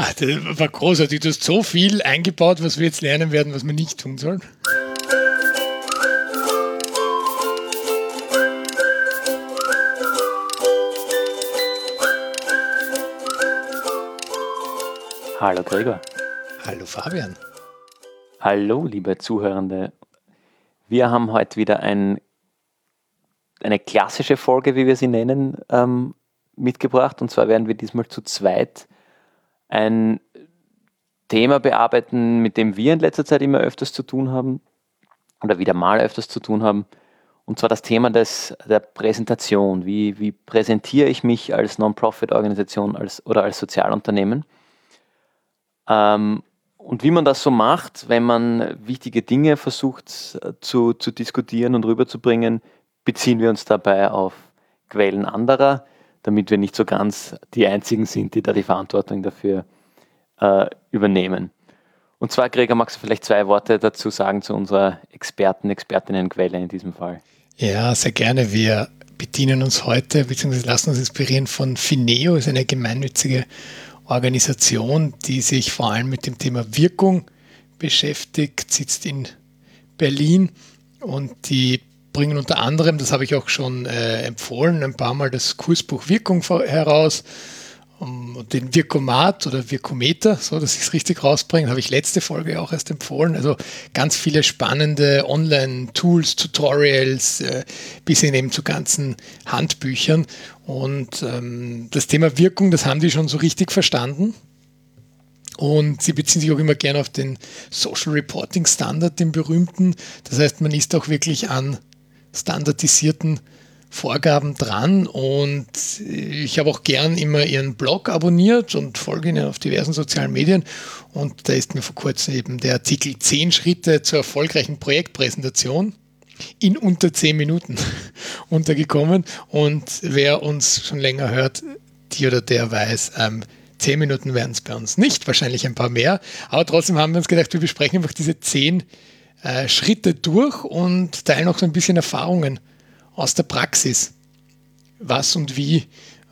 Ach, das war großartig. Du hast so viel eingebaut, was wir jetzt lernen werden, was wir nicht tun sollen. Hallo Gregor. Hallo Fabian. Hallo liebe Zuhörende. Wir haben heute wieder ein, eine klassische Folge, wie wir sie nennen, ähm, mitgebracht. Und zwar werden wir diesmal zu zweit ein Thema bearbeiten, mit dem wir in letzter Zeit immer öfters zu tun haben oder wieder mal öfters zu tun haben. Und zwar das Thema des, der Präsentation. Wie, wie präsentiere ich mich als Non-Profit-Organisation als, oder als Sozialunternehmen? Ähm, und wie man das so macht, wenn man wichtige Dinge versucht äh, zu, zu diskutieren und rüberzubringen, beziehen wir uns dabei auf Quellen anderer damit wir nicht so ganz die Einzigen sind, die da die Verantwortung dafür äh, übernehmen. Und zwar, Gregor, magst du vielleicht zwei Worte dazu sagen zu unserer Experten, Expertinnenquelle in diesem Fall? Ja, sehr gerne. Wir bedienen uns heute bzw. lassen uns inspirieren von Fineo, ist eine gemeinnützige Organisation, die sich vor allem mit dem Thema Wirkung beschäftigt, sitzt in Berlin und die bringen unter anderem, das habe ich auch schon äh, empfohlen, ein paar Mal das Kursbuch Wirkung heraus. Um, den Virkomat oder Virkometer, so dass ich es richtig rausbringe, habe ich letzte Folge auch erst empfohlen. Also ganz viele spannende Online-Tools, Tutorials, äh, bis hin eben zu ganzen Handbüchern. Und ähm, das Thema Wirkung, das haben die schon so richtig verstanden. Und sie beziehen sich auch immer gerne auf den Social Reporting Standard, den berühmten. Das heißt, man ist auch wirklich an standardisierten Vorgaben dran. Und ich habe auch gern immer ihren Blog abonniert und folge ihnen auf diversen sozialen Medien. Und da ist mir vor kurzem eben der Artikel 10 Schritte zur erfolgreichen Projektpräsentation in unter 10 Minuten untergekommen. Und wer uns schon länger hört, die oder der weiß, ähm, 10 Minuten werden es bei uns nicht, wahrscheinlich ein paar mehr, aber trotzdem haben wir uns gedacht, wir besprechen einfach diese 10 Schritte äh, Schritte durch und teilen auch so ein bisschen Erfahrungen aus der Praxis. Was und wie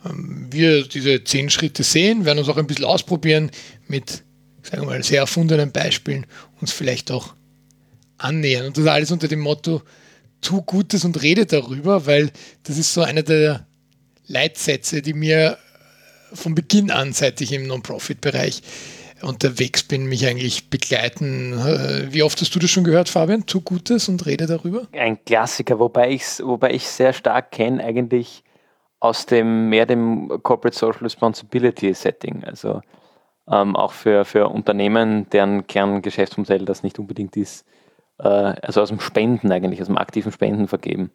ähm, wir diese zehn Schritte sehen, werden uns auch ein bisschen ausprobieren mit, sagen wir mal, sehr erfundenen Beispielen, uns vielleicht auch annähern. Und das alles unter dem Motto, tu Gutes und rede darüber, weil das ist so einer der Leitsätze, die mir von Beginn an, seit ich im Non-Profit-Bereich unterwegs bin, mich eigentlich begleiten. Äh, wie oft hast du das schon gehört, Fabian? Tu Gutes und rede darüber? Ein Klassiker, wobei ich wobei ich sehr stark kenne eigentlich aus dem mehr dem Corporate Social Responsibility Setting. Also ähm, auch für, für Unternehmen, deren Kerngeschäftsmodell das nicht unbedingt ist, äh, also aus dem Spenden eigentlich, aus dem aktiven Spenden vergeben.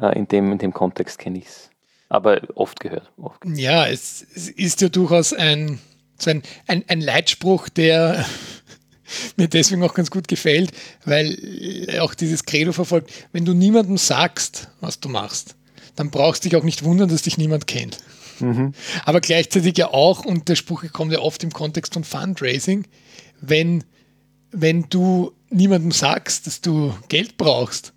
Äh, in, dem, in dem Kontext kenne ich es. Aber oft gehört, oft gehört. Ja, es, es ist ja durchaus ein so ein, ein, ein Leitspruch, der mir deswegen auch ganz gut gefällt, weil auch dieses Credo verfolgt, wenn du niemandem sagst, was du machst, dann brauchst du dich auch nicht wundern, dass dich niemand kennt. Mhm. Aber gleichzeitig ja auch, und der Spruch kommt ja oft im Kontext von Fundraising, wenn, wenn du niemandem sagst, dass du Geld brauchst,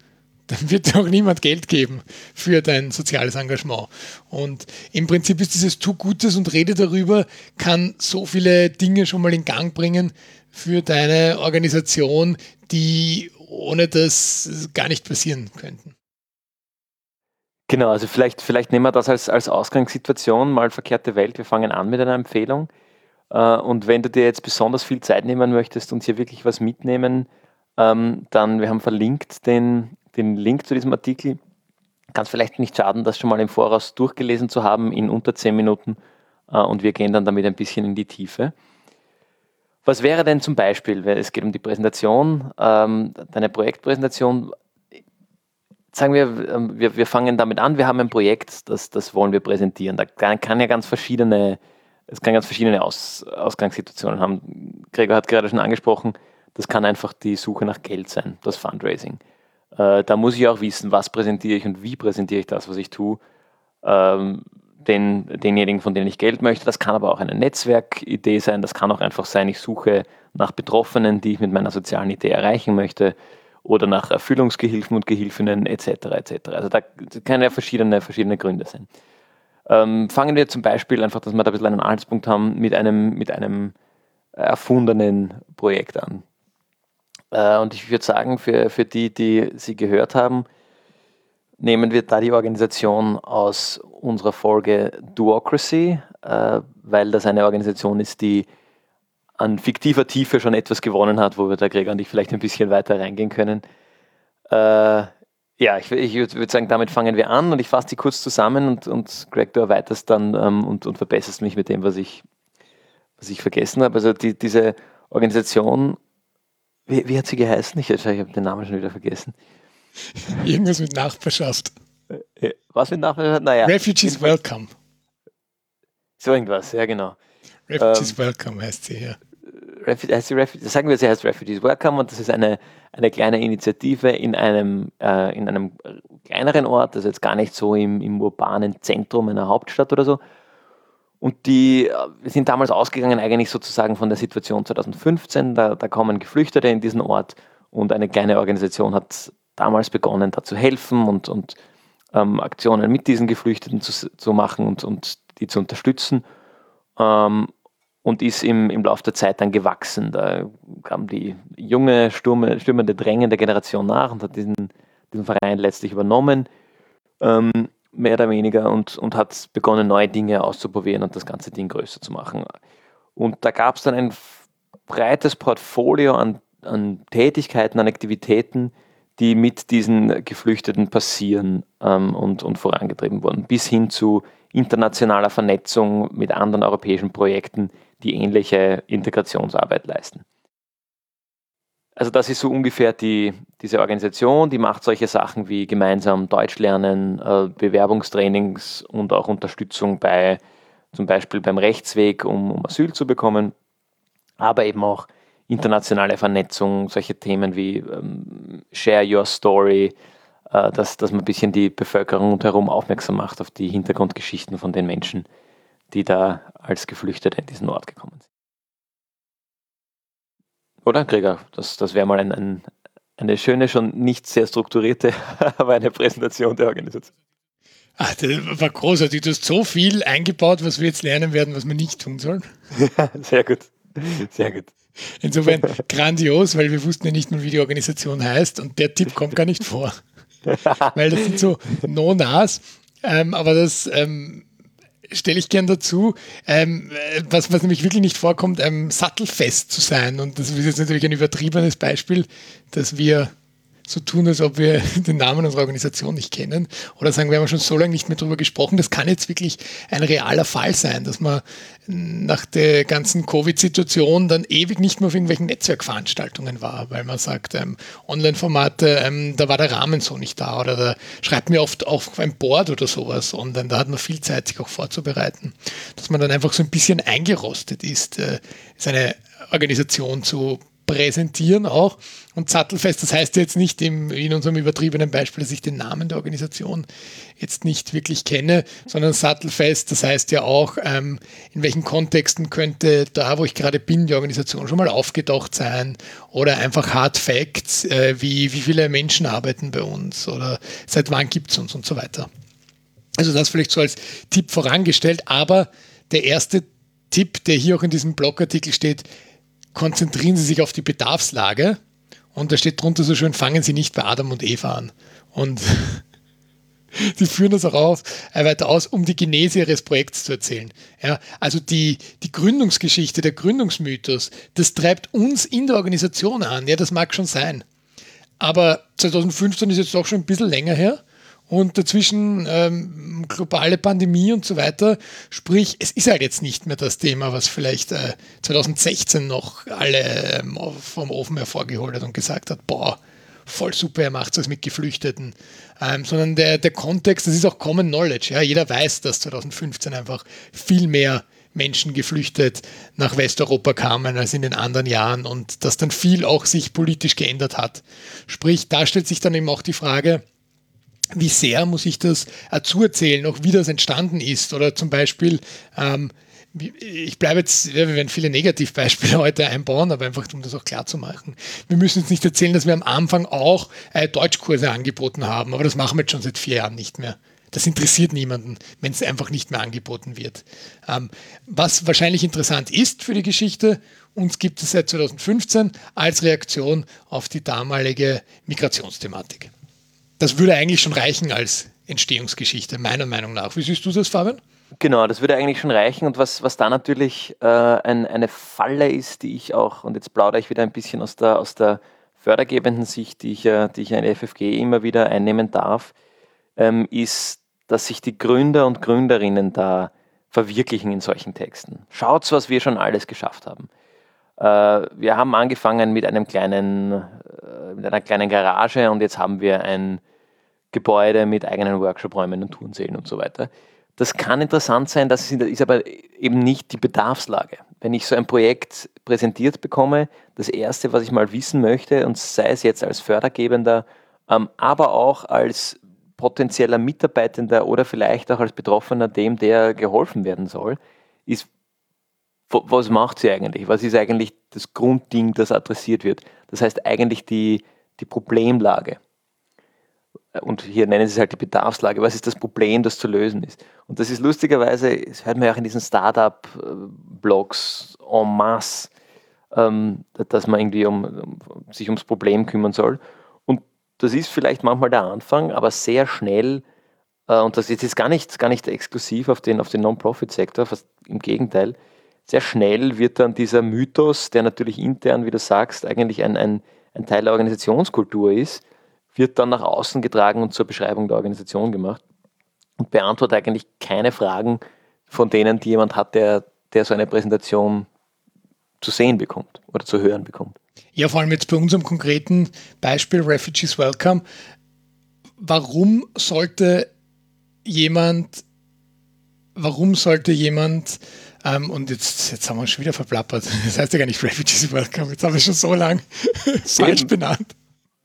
dann wird dir auch niemand Geld geben für dein soziales Engagement. Und im Prinzip ist dieses Tu Gutes und rede darüber, kann so viele Dinge schon mal in Gang bringen für deine Organisation, die ohne das gar nicht passieren könnten. Genau, also vielleicht, vielleicht nehmen wir das als, als Ausgangssituation, mal verkehrte Welt. Wir fangen an mit einer Empfehlung. Äh, und wenn du dir jetzt besonders viel Zeit nehmen möchtest und hier wirklich was mitnehmen, ähm, dann, wir haben verlinkt den den Link zu diesem Artikel. Kann es vielleicht nicht schaden, das schon mal im Voraus durchgelesen zu haben in unter zehn Minuten äh, und wir gehen dann damit ein bisschen in die Tiefe. Was wäre denn zum Beispiel, es geht um die Präsentation, ähm, deine Projektpräsentation, sagen wir, ähm, wir, wir fangen damit an, wir haben ein Projekt, das, das wollen wir präsentieren. Da kann, kann ja ganz verschiedene, es kann ganz verschiedene Aus, Ausgangssituationen haben. Gregor hat gerade schon angesprochen, das kann einfach die Suche nach Geld sein, das Fundraising. Äh, da muss ich auch wissen, was präsentiere ich und wie präsentiere ich das, was ich tue. Ähm, den, denjenigen, von denen ich Geld möchte. Das kann aber auch eine Netzwerkidee sein. Das kann auch einfach sein, ich suche nach Betroffenen, die ich mit meiner sozialen Idee erreichen möchte oder nach Erfüllungsgehilfen und Gehilfinnen etc. etc. Also da können ja verschiedene, verschiedene Gründe sein. Ähm, fangen wir zum Beispiel einfach, dass wir da ein bisschen einen Anhaltspunkt haben, mit einem, mit einem erfundenen Projekt an. Äh, und ich würde sagen, für, für die, die Sie gehört haben, nehmen wir da die Organisation aus unserer Folge Duocracy, äh, weil das eine Organisation ist, die an fiktiver Tiefe schon etwas gewonnen hat, wo wir da Gregor und ich vielleicht ein bisschen weiter reingehen können. Äh, ja, ich, ich würde sagen, damit fangen wir an und ich fasse die kurz zusammen und, und Greg, du erweiterst dann ähm, und, und verbesserst mich mit dem, was ich, was ich vergessen habe. Also die, diese Organisation, wie, wie, hat sie geheißen? Ich, ich habe den Namen schon wieder vergessen. Irgendwas mit Nachbarschaft. Äh, was mit Nachbarschaft? Naja. Refugees Welcome. So irgendwas, ja genau. Refugees ähm, Welcome heißt sie, ja. heißt sie Refugees, sagen wir, sie heißt Refugees Welcome und das ist eine, eine kleine Initiative in einem, äh, in einem kleineren Ort, also jetzt gar nicht so im, im urbanen Zentrum einer Hauptstadt oder so. Und die wir sind damals ausgegangen eigentlich sozusagen von der Situation 2015, da, da kommen Geflüchtete in diesen Ort und eine kleine Organisation hat damals begonnen, da zu helfen und, und ähm, Aktionen mit diesen Geflüchteten zu, zu machen und, und die zu unterstützen. Ähm, und ist im, im Laufe der Zeit dann gewachsen. Da kam die junge, stürme, stürmende, drängende Generation nach und hat diesen, diesen Verein letztlich übernommen, ähm, mehr oder weniger, und, und hat begonnen, neue Dinge auszuprobieren und das ganze Ding größer zu machen. Und da gab es dann ein breites Portfolio an, an Tätigkeiten, an Aktivitäten, die mit diesen Geflüchteten passieren ähm, und, und vorangetrieben wurden, bis hin zu internationaler Vernetzung mit anderen europäischen Projekten, die ähnliche Integrationsarbeit leisten. Also das ist so ungefähr die, diese Organisation, die macht solche Sachen wie gemeinsam Deutsch lernen, äh, Bewerbungstrainings und auch Unterstützung bei zum Beispiel beim Rechtsweg, um, um Asyl zu bekommen, aber eben auch internationale Vernetzung, solche Themen wie ähm, Share Your Story, äh, dass, dass man ein bisschen die Bevölkerung rundherum aufmerksam macht auf die Hintergrundgeschichten von den Menschen, die da als Geflüchtete in diesen Ort gekommen sind. Oder, Gregor? Das, das wäre mal ein, ein, eine schöne, schon nicht sehr strukturierte, aber eine Präsentation der Organisation. Ach, das war großartig. Du hast so viel eingebaut, was wir jetzt lernen werden, was wir nicht tun sollen. sehr gut. Sehr gut. Insofern grandios, weil wir wussten ja nicht mal, wie die Organisation heißt und der Tipp kommt gar nicht vor. weil das sind so No-Nas, ähm, aber das ähm, stelle ich gern dazu, ähm, was, was nämlich wirklich nicht vorkommt, ähm, sattelfest zu sein. Und das ist jetzt natürlich ein übertriebenes Beispiel, dass wir so tun, als ob wir den Namen unserer Organisation nicht kennen. Oder sagen, wir haben schon so lange nicht mehr darüber gesprochen. Das kann jetzt wirklich ein realer Fall sein, dass man nach der ganzen Covid-Situation dann ewig nicht mehr auf irgendwelchen Netzwerkveranstaltungen war, weil man sagt, ähm, Online-Formate, ähm, da war der Rahmen so nicht da. Oder da schreibt mir oft auf ein Board oder sowas online. Da hat man viel Zeit, sich auch vorzubereiten. Dass man dann einfach so ein bisschen eingerostet ist, äh, ist eine Organisation zu präsentieren auch. Und sattelfest, das heißt jetzt nicht im, in unserem übertriebenen Beispiel, dass ich den Namen der Organisation jetzt nicht wirklich kenne, sondern sattelfest, das heißt ja auch, ähm, in welchen Kontexten könnte da, wo ich gerade bin, die Organisation schon mal aufgetaucht sein oder einfach Hard Facts, äh, wie, wie viele Menschen arbeiten bei uns oder seit wann gibt es uns und so weiter. Also das vielleicht so als Tipp vorangestellt, aber der erste Tipp, der hier auch in diesem Blogartikel steht, konzentrieren Sie sich auf die Bedarfslage. Und da steht drunter so schön, fangen Sie nicht bei Adam und Eva an. Und Sie führen das auch auf, äh, weiter aus, um die Genese ihres Projekts zu erzählen. Ja, also die, die Gründungsgeschichte, der Gründungsmythos, das treibt uns in der Organisation an. Ja, das mag schon sein. Aber 2015 ist jetzt auch schon ein bisschen länger her und dazwischen ähm, globale Pandemie und so weiter. Sprich, es ist halt jetzt nicht mehr das Thema, was vielleicht äh, 2016 noch alle ähm, vom Ofen hervorgeholt hat und gesagt hat, boah, voll super, er macht es mit Geflüchteten. Ähm, sondern der, der Kontext, das ist auch Common Knowledge. Ja? Jeder weiß, dass 2015 einfach viel mehr Menschen geflüchtet nach Westeuropa kamen als in den anderen Jahren und dass dann viel auch sich politisch geändert hat. Sprich, da stellt sich dann eben auch die Frage, wie sehr muss ich das dazu erzählen, auch wie das entstanden ist. Oder zum Beispiel, ähm, ich bleibe jetzt, wir werden viele Negativbeispiele heute einbauen, aber einfach um das auch klar zu machen. Wir müssen jetzt nicht erzählen, dass wir am Anfang auch äh, Deutschkurse angeboten haben, aber das machen wir jetzt schon seit vier Jahren nicht mehr. das interessiert niemanden, wenn es einfach nicht mehr angeboten wird. Ähm, was wahrscheinlich interessant ist für die Geschichte, uns gibt es seit 2015 als Reaktion auf die damalige Migrationsthematik. Das würde eigentlich schon reichen als Entstehungsgeschichte, meiner Meinung nach. Wie siehst du das, Fabian? Genau, das würde eigentlich schon reichen. Und was, was da natürlich äh, ein, eine Falle ist, die ich auch, und jetzt plaudere ich wieder ein bisschen aus der, aus der fördergebenden Sicht, die ich, die ich an FFG immer wieder einnehmen darf, ähm, ist, dass sich die Gründer und Gründerinnen da verwirklichen in solchen Texten. Schaut, was wir schon alles geschafft haben. Äh, wir haben angefangen mit einem kleinen, äh, mit einer kleinen Garage und jetzt haben wir ein Gebäude mit eigenen Workshopräumen und Turnsälen und so weiter. Das kann interessant sein, das ist aber eben nicht die Bedarfslage. Wenn ich so ein Projekt präsentiert bekomme, das Erste, was ich mal wissen möchte, und sei es jetzt als Fördergebender, ähm, aber auch als potenzieller Mitarbeitender oder vielleicht auch als Betroffener dem, der geholfen werden soll, ist, was macht sie eigentlich? Was ist eigentlich das Grundding, das adressiert wird? Das heißt eigentlich die, die Problemlage und hier nennen sie es halt die Bedarfslage, was ist das Problem, das zu lösen ist. Und das ist lustigerweise, das hört man ja auch in diesen Startup-Blogs en masse, ähm, dass man irgendwie um, um, sich ums Problem kümmern soll. Und das ist vielleicht manchmal der Anfang, aber sehr schnell, äh, und das ist jetzt gar nicht, gar nicht exklusiv auf den, auf den Non-Profit-Sektor, fast im Gegenteil, sehr schnell wird dann dieser Mythos, der natürlich intern, wie du sagst, eigentlich ein, ein, ein Teil der Organisationskultur ist, wird dann nach außen getragen und zur Beschreibung der Organisation gemacht und beantwortet eigentlich keine Fragen von denen, die jemand hat, der, der so eine Präsentation zu sehen bekommt oder zu hören bekommt. Ja, vor allem jetzt bei unserem konkreten Beispiel Refugees Welcome. Warum sollte jemand, warum sollte jemand, ähm, und jetzt, jetzt haben wir uns schon wieder verplappert, das heißt ja gar nicht Refugees Welcome, jetzt haben wir schon so lange falsch benannt.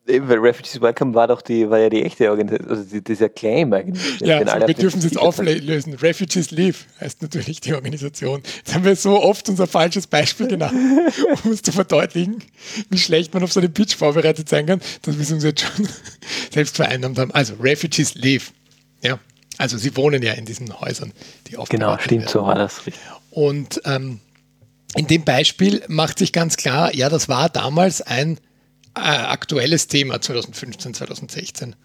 Eben, weil Refugees Welcome war doch die, war ja die echte Organisation, also die, dieser Claim eigentlich. Ja, so, wir dürfen es jetzt auflösen. Refugees Leave heißt natürlich die Organisation. Jetzt haben wir so oft unser falsches Beispiel genannt, um es zu verdeutlichen, wie schlecht man auf so einen Pitch vorbereitet sein kann, dass wir es uns jetzt schon selbst vereinnahmt haben. Also Refugees Leave. Ja, also sie wohnen ja in diesen Häusern, die oft Genau, stimmt, werden. so war das. Und ähm, in dem Beispiel macht sich ganz klar, ja, das war damals ein äh, aktuelles Thema 2015, 2016.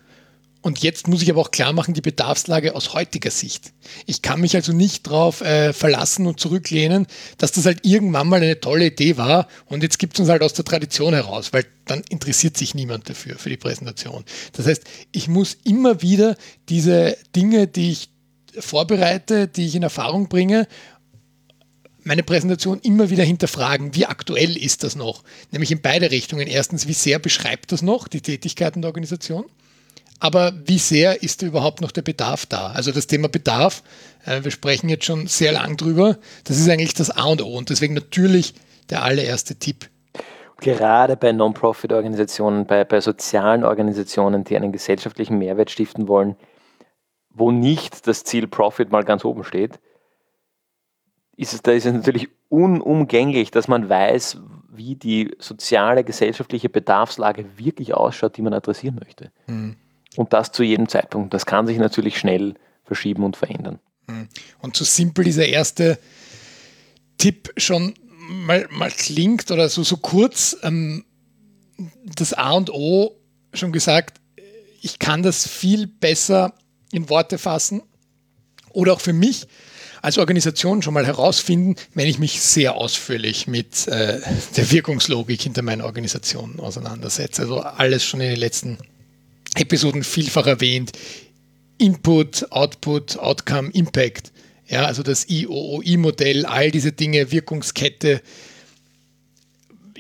Und jetzt muss ich aber auch klar machen, die Bedarfslage aus heutiger Sicht. Ich kann mich also nicht darauf äh, verlassen und zurücklehnen, dass das halt irgendwann mal eine tolle Idee war und jetzt gibt es uns halt aus der Tradition heraus, weil dann interessiert sich niemand dafür, für die Präsentation. Das heißt, ich muss immer wieder diese Dinge, die ich vorbereite, die ich in Erfahrung bringe meine Präsentation immer wieder hinterfragen, wie aktuell ist das noch? Nämlich in beide Richtungen. Erstens, wie sehr beschreibt das noch die Tätigkeiten der Organisation? Aber wie sehr ist überhaupt noch der Bedarf da? Also das Thema Bedarf, äh, wir sprechen jetzt schon sehr lang drüber, das ist eigentlich das A und O und deswegen natürlich der allererste Tipp. Gerade bei Non-Profit-Organisationen, bei, bei sozialen Organisationen, die einen gesellschaftlichen Mehrwert stiften wollen, wo nicht das Ziel Profit mal ganz oben steht, ist es, da ist es natürlich unumgänglich, dass man weiß, wie die soziale, gesellschaftliche Bedarfslage wirklich ausschaut, die man adressieren möchte. Mhm. Und das zu jedem Zeitpunkt. Das kann sich natürlich schnell verschieben und verändern. Mhm. Und so simpel dieser erste Tipp schon mal, mal klingt oder so, so kurz, ähm, das A und O schon gesagt, ich kann das viel besser in Worte fassen oder auch für mich als Organisation schon mal herausfinden, wenn ich mich sehr ausführlich mit äh, der Wirkungslogik hinter meiner Organisation auseinandersetze. Also alles schon in den letzten Episoden vielfach erwähnt. Input, Output, Outcome, Impact. Ja, also das IOOI-Modell, all diese Dinge, Wirkungskette,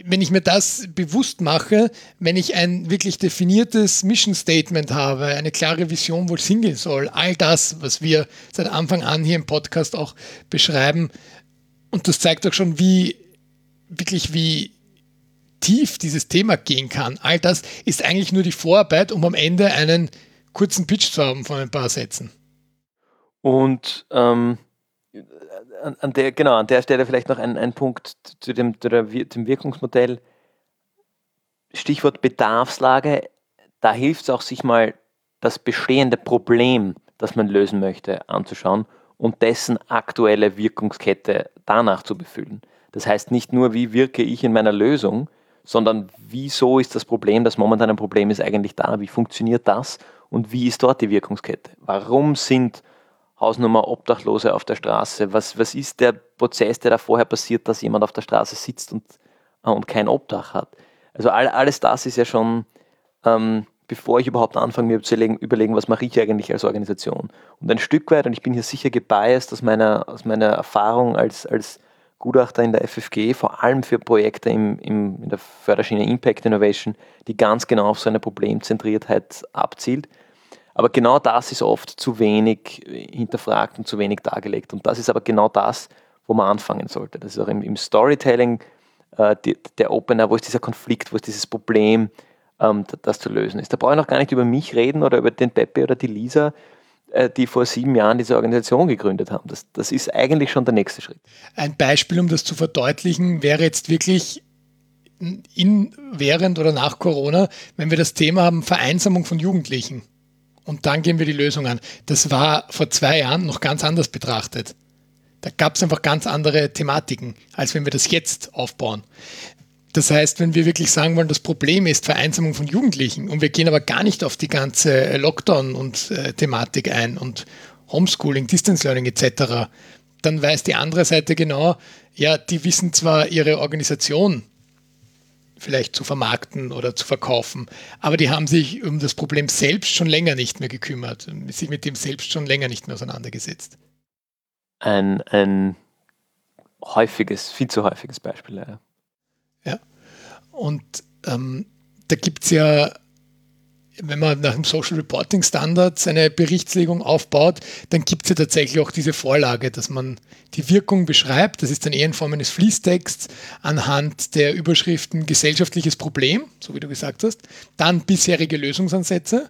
wenn ich mir das bewusst mache, wenn ich ein wirklich definiertes Mission Statement habe, eine klare Vision, wo es hingehen soll, all das, was wir seit Anfang an hier im Podcast auch beschreiben, und das zeigt auch schon, wie wirklich wie tief dieses Thema gehen kann. All das ist eigentlich nur die Vorarbeit, um am Ende einen kurzen Pitch zu haben von ein paar Sätzen. Und ähm, an, an, der, genau, an der Stelle vielleicht noch ein, ein Punkt zu dem, dem Wirkungsmodell. Stichwort Bedarfslage. Da hilft es auch, sich mal das bestehende Problem, das man lösen möchte, anzuschauen und dessen aktuelle Wirkungskette danach zu befüllen. Das heißt nicht nur, wie wirke ich in meiner Lösung, sondern wieso ist das Problem, das momentan ein Problem ist, eigentlich da? Wie funktioniert das? Und wie ist dort die Wirkungskette? Warum sind Hausnummer Obdachlose auf der Straße? Was, was ist der Prozess, der da vorher passiert, dass jemand auf der Straße sitzt und, äh, und kein Obdach hat? Also all, alles das ist ja schon, ähm, bevor ich überhaupt anfange, mir zu überlegen, was mache ich eigentlich als Organisation. Und ein Stück weit, und ich bin hier sicher gebiased aus meiner, aus meiner Erfahrung als, als Gutachter in der FFG, vor allem für Projekte im, im, in der Förderschiene Impact Innovation, die ganz genau auf so eine Problemzentriertheit abzielt. Aber genau das ist oft zu wenig hinterfragt und zu wenig dargelegt. Und das ist aber genau das, wo man anfangen sollte. Das ist auch im, im Storytelling äh, die, der Opener, wo ist dieser Konflikt, wo ist dieses Problem, ähm, das zu lösen ist. Da brauche ich noch gar nicht über mich reden oder über den Pepe oder die Lisa, äh, die vor sieben Jahren diese Organisation gegründet haben. Das, das ist eigentlich schon der nächste Schritt. Ein Beispiel, um das zu verdeutlichen, wäre jetzt wirklich in, während oder nach Corona, wenn wir das Thema haben, Vereinsamung von Jugendlichen. Und dann gehen wir die Lösung an. Das war vor zwei Jahren noch ganz anders betrachtet. Da gab es einfach ganz andere Thematiken, als wenn wir das jetzt aufbauen. Das heißt, wenn wir wirklich sagen wollen, das Problem ist Vereinsamung von Jugendlichen und wir gehen aber gar nicht auf die ganze Lockdown und äh, Thematik ein und Homeschooling, Distance Learning etc., dann weiß die andere Seite genau, ja, die wissen zwar ihre Organisation vielleicht zu vermarkten oder zu verkaufen, aber die haben sich um das Problem selbst schon länger nicht mehr gekümmert, sich mit dem selbst schon länger nicht mehr auseinandergesetzt. Ein, ein häufiges, viel zu häufiges Beispiel, ja. Ja. Und ähm, da gibt es ja, wenn man nach dem Social Reporting Standards eine Berichtslegung aufbaut, dann gibt es ja tatsächlich auch diese Vorlage, dass man die Wirkung beschreibt. Das ist dann eher in Form eines Fließtexts anhand der Überschriften gesellschaftliches Problem, so wie du gesagt hast, dann bisherige Lösungsansätze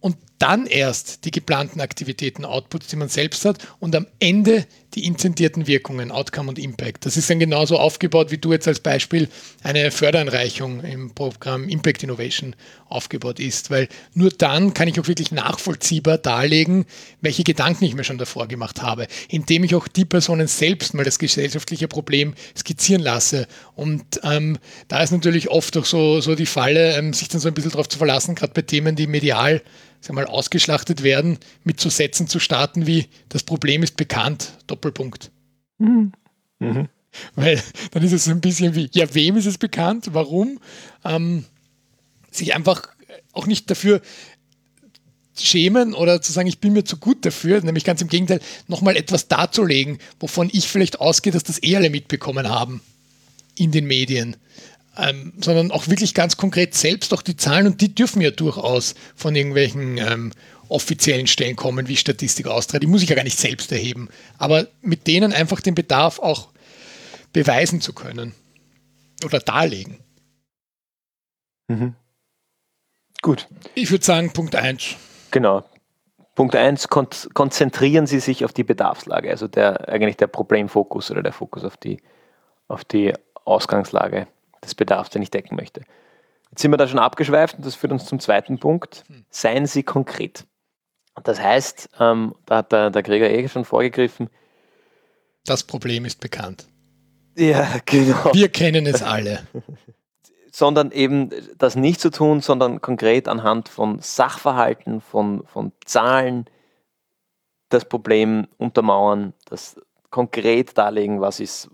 und dann erst die geplanten Aktivitäten, Outputs, die man selbst hat und am Ende die intendierten Wirkungen, Outcome und Impact. Das ist dann genauso aufgebaut, wie du jetzt als Beispiel eine Fördereinreichung im Programm Impact Innovation aufgebaut ist, weil nur dann kann ich auch wirklich nachvollziehbar darlegen, welche Gedanken ich mir schon davor gemacht habe, indem ich auch die Personen selbst mal das gesellschaftliche Problem skizzieren lasse. Und ähm, da ist natürlich oft auch so, so die Falle, ähm, sich dann so ein bisschen darauf zu verlassen, gerade bei Themen, die medial sag mal, ausgeschlachtet werden, mit so Sätzen zu starten wie das Problem ist bekannt, Doppelpunkt. Mhm. Mhm. Weil dann ist es so ein bisschen wie, ja, wem ist es bekannt, warum? Ähm, sich einfach auch nicht dafür schämen oder zu sagen, ich bin mir zu gut dafür, nämlich ganz im Gegenteil, nochmal etwas darzulegen, wovon ich vielleicht ausgehe, dass das eh alle mitbekommen haben in den Medien ähm, sondern auch wirklich ganz konkret selbst auch die Zahlen und die dürfen ja durchaus von irgendwelchen ähm, offiziellen Stellen kommen, wie Statistik Austria. Die muss ich ja gar nicht selbst erheben, aber mit denen einfach den Bedarf auch beweisen zu können oder darlegen. Mhm. Gut. Ich würde sagen, Punkt 1. Genau. Punkt 1, kon konzentrieren Sie sich auf die Bedarfslage, also der, eigentlich der Problemfokus oder der Fokus auf die, auf die Ausgangslage des Bedarfs, den ich decken möchte. Jetzt sind wir da schon abgeschweift und das führt uns zum zweiten Punkt. Seien Sie konkret. Das heißt, ähm, da hat der, der Gregor eh schon vorgegriffen. Das Problem ist bekannt. Ja, genau. Wir kennen es alle. sondern eben das nicht zu tun, sondern konkret anhand von Sachverhalten, von, von Zahlen das Problem untermauern, das konkret darlegen, was ist,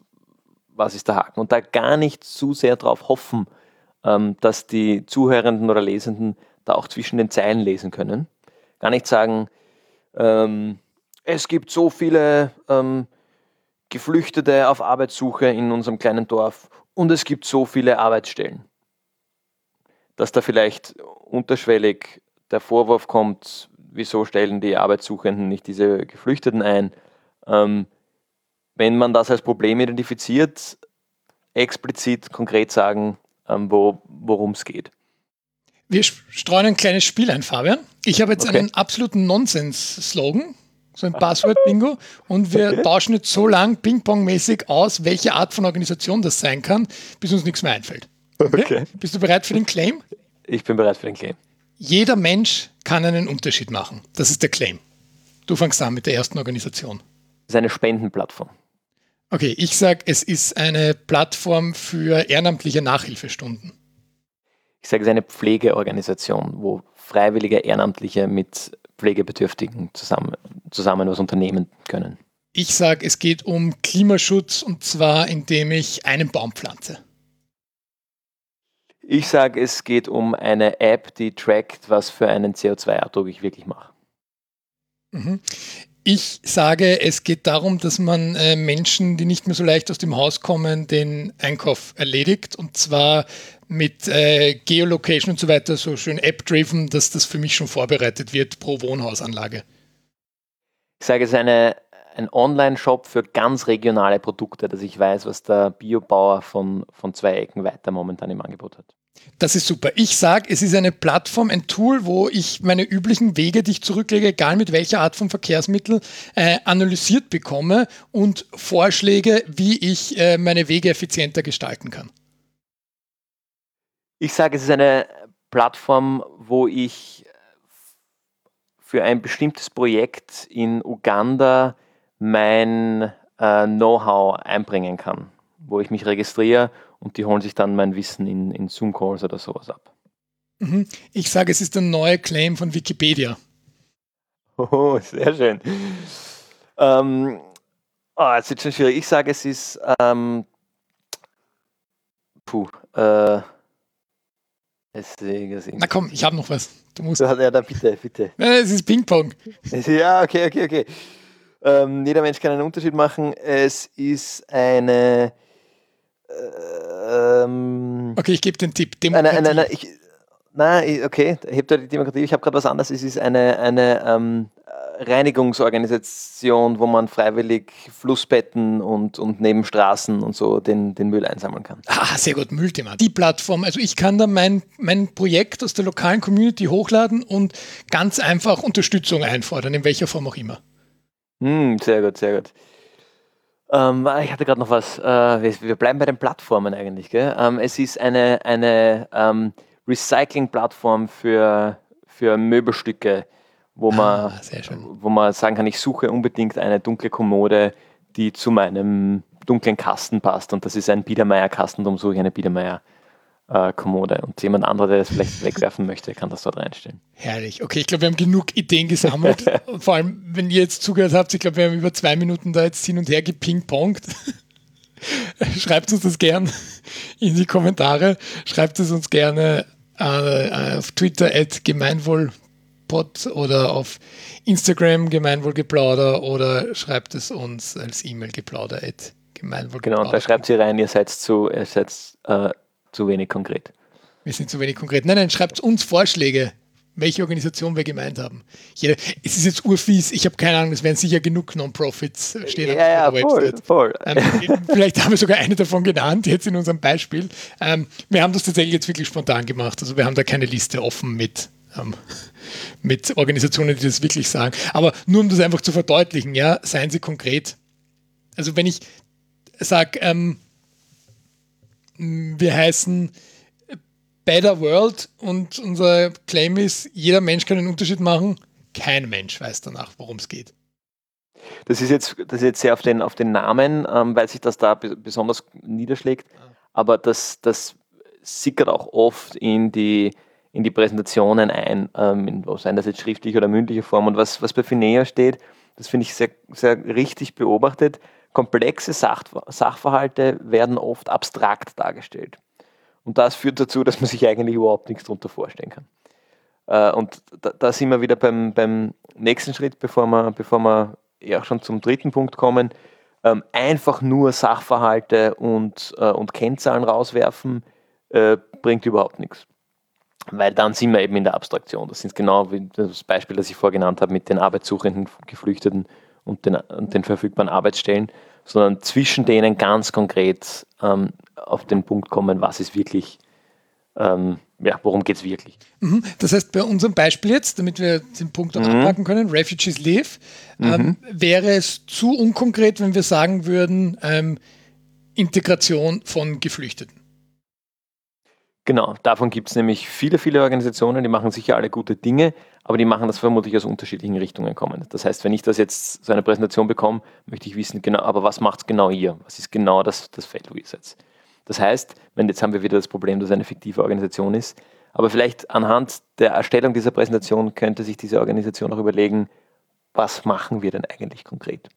was ist der Haken? Und da gar nicht zu sehr darauf hoffen, ähm, dass die Zuhörenden oder Lesenden da auch zwischen den Zeilen lesen können. Gar nicht sagen, ähm, es gibt so viele ähm, Geflüchtete auf Arbeitssuche in unserem kleinen Dorf und es gibt so viele Arbeitsstellen. Dass da vielleicht unterschwellig der Vorwurf kommt, wieso stellen die Arbeitssuchenden nicht diese Geflüchteten ein? Ähm, wenn man das als Problem identifiziert, explizit konkret sagen, ähm, wo, worum es geht. Wir streuen ein kleines Spiel ein, Fabian. Ich habe jetzt okay. einen absoluten Nonsens-Slogan, so ein Passwort-Bingo, und wir okay. tauschen jetzt so lang Ping-Pong-mäßig aus, welche Art von Organisation das sein kann, bis uns nichts mehr einfällt. Okay? okay? Bist du bereit für den Claim? Ich bin bereit für den Claim. Jeder Mensch kann einen Unterschied machen. Das ist der Claim. Du fängst an mit der ersten Organisation. Das ist eine Spendenplattform. Okay, ich sage, es ist eine Plattform für ehrenamtliche Nachhilfestunden. Ich sage, es ist eine Pflegeorganisation, wo freiwillige Ehrenamtliche mit Pflegebedürftigen zusammen, zusammen was unternehmen können. Ich sage, es geht um Klimaschutz und zwar indem ich einen Baum pflanze. Ich sage, es geht um eine App, die trackt, was für einen CO2-Abdruck ich wirklich mache. Mhm. Ich sage, es geht darum, dass man äh, Menschen, die nicht mehr so leicht aus dem Haus kommen, den Einkauf erledigt. Und zwar mit äh, Geolocation und so weiter, so schön app-driven, dass das für mich schon vorbereitet wird pro Wohnhausanlage. Ich sage, es ist eine, ein Online-Shop für ganz regionale Produkte, dass ich weiß, was der Biobauer von, von zwei Ecken weiter momentan im Angebot hat. Das ist super. Ich sage, es ist eine Plattform, ein Tool, wo ich meine üblichen Wege, die ich zurücklege, egal mit welcher Art von Verkehrsmittel, äh, analysiert bekomme und Vorschläge, wie ich äh, meine Wege effizienter gestalten kann. Ich sage, es ist eine Plattform, wo ich für ein bestimmtes Projekt in Uganda mein äh, Know-how einbringen kann, wo ich mich registriere und die holen sich dann mein Wissen in, in Zoom-Calls oder sowas ab. Mhm. Ich sage, es ist der neue Claim von Wikipedia. Oh, sehr schön. Ähm, oh, jetzt ist schon schwierig. Ich sage, es ist. Ähm, puh. Äh, Na komm, ich habe noch was. Du musst. Ja, da bitte, bitte. Es ist Ping-Pong. Ja, okay, okay, okay. Ähm, jeder Mensch kann einen Unterschied machen. Es ist eine ähm, okay, ich gebe den Tipp. Demokratie. Nein, nein, nein, ich, nein okay, hebt die Demokratie. Ich habe gerade was anderes. Es ist eine, eine ähm, Reinigungsorganisation, wo man freiwillig Flussbetten und, und Nebenstraßen und so den, den Müll einsammeln kann. Ah, sehr gut, Müllthema. Die Plattform, also ich kann da mein, mein Projekt aus der lokalen Community hochladen und ganz einfach Unterstützung einfordern, in welcher Form auch immer. Mm, sehr gut, sehr gut. Ähm, ich hatte gerade noch was. Äh, wir, bleiben bei den Plattformen eigentlich. Gell? Ähm, es ist eine, eine ähm, Recycling-Plattform für, für Möbelstücke, wo man, ah, wo man sagen kann, ich suche unbedingt eine dunkle Kommode, die zu meinem dunklen Kasten passt. Und das ist ein Biedermeier-Kasten, darum suche ich eine Biedermeier äh, Kommode. Und jemand anderer, der das vielleicht wegwerfen möchte, kann das dort reinstellen. Herrlich. Okay, ich glaube, wir haben genug Ideen gesammelt. Vor allem, wenn ihr jetzt zugehört habt, ich glaube, wir haben über zwei Minuten da jetzt hin und her gepingpongt. Schreibt uns das gern in die Kommentare. Schreibt es uns gerne äh, auf Twitter at gemeinwohlpod oder auf Instagram gemeinwohlgeplauder oder schreibt es uns als E-Mail geplauder at gemeinwohlgeplauder. Genau, da schreibt sie rein, ihr seid zu, ihr seid äh, zu wenig konkret. Wir sind zu wenig konkret. Nein, nein, schreibt uns Vorschläge, welche Organisation wir gemeint haben. Jeder, es ist jetzt urfies, ich habe keine Ahnung, es werden sicher genug Non-Profits stehen ja, auf ja, voll, Website. Voll. Ähm, vielleicht haben wir sogar eine davon genannt, jetzt in unserem Beispiel. Ähm, wir haben das tatsächlich jetzt wirklich spontan gemacht. Also wir haben da keine Liste offen mit, ähm, mit Organisationen, die das wirklich sagen. Aber nur um das einfach zu verdeutlichen, ja, seien Sie konkret. Also wenn ich sage, ähm, wir heißen Better World und unser Claim ist, jeder Mensch kann einen Unterschied machen. Kein Mensch weiß danach, worum es geht. Das ist jetzt, das ist jetzt sehr auf den, auf den Namen, ähm, weil sich das da besonders niederschlägt. Aber das, das sickert auch oft in die, in die Präsentationen ein, ähm, seien das jetzt schriftlich oder mündliche Form. Und was, was bei Finea steht, das finde ich sehr, sehr richtig beobachtet. Komplexe Sach Sachverhalte werden oft abstrakt dargestellt. Und das führt dazu, dass man sich eigentlich überhaupt nichts darunter vorstellen kann. Äh, und da, da, sind wir wieder beim, beim nächsten Schritt, bevor wir, bevor wir ja schon zum dritten Punkt kommen. Ähm, einfach nur Sachverhalte und, äh, und Kennzahlen rauswerfen, äh, bringt überhaupt nichts. Weil dann sind wir eben in der Abstraktion. Das ist genau wie das Beispiel, das ich vorgenannt habe mit den arbeitssuchenden Geflüchteten und den, und den verfügbaren Arbeitsstellen, sondern zwischen denen ganz konkret ähm, auf den Punkt kommen, was ist wirklich, ähm, ja, worum geht es wirklich. Mhm. Das heißt, bei unserem Beispiel jetzt, damit wir den Punkt auch mhm. abpacken können, Refugees Live, ähm, mhm. wäre es zu unkonkret, wenn wir sagen würden, ähm, Integration von Geflüchteten. Genau, davon gibt es nämlich viele, viele Organisationen, die machen sicher alle gute Dinge, aber die machen das vermutlich aus unterschiedlichen Richtungen kommen. Das heißt, wenn ich das jetzt so eine Präsentation bekomme, möchte ich wissen, genau, aber was macht es genau ihr? Was ist genau das, das Feld, wo ihr seid? Das heißt, wenn jetzt haben wir wieder das Problem, dass es eine fiktive Organisation ist, aber vielleicht anhand der Erstellung dieser Präsentation könnte sich diese Organisation auch überlegen, was machen wir denn eigentlich konkret?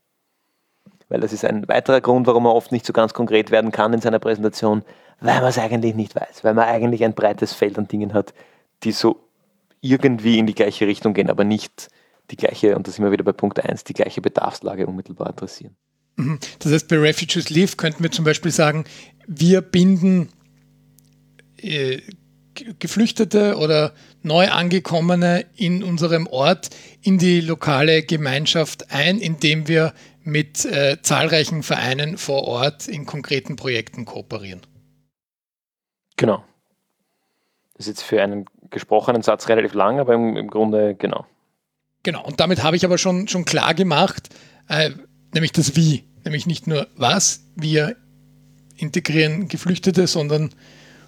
Weil das ist ein weiterer Grund, warum man oft nicht so ganz konkret werden kann in seiner Präsentation, weil man es eigentlich nicht weiß, weil man eigentlich ein breites Feld an Dingen hat, die so irgendwie in die gleiche Richtung gehen, aber nicht die gleiche, und da sind wir wieder bei Punkt 1, die gleiche Bedarfslage unmittelbar adressieren. Mhm. Das heißt, bei Refugees Live könnten wir zum Beispiel sagen, wir binden äh, Geflüchtete oder Neuangekommene in unserem Ort in die lokale Gemeinschaft ein, indem wir mit äh, zahlreichen Vereinen vor Ort in konkreten Projekten kooperieren. Genau. Das ist jetzt für einen gesprochenen Satz relativ lang, aber im, im Grunde genau. Genau, und damit habe ich aber schon, schon klar gemacht, äh, nämlich das Wie. Nämlich nicht nur was, wir integrieren Geflüchtete, sondern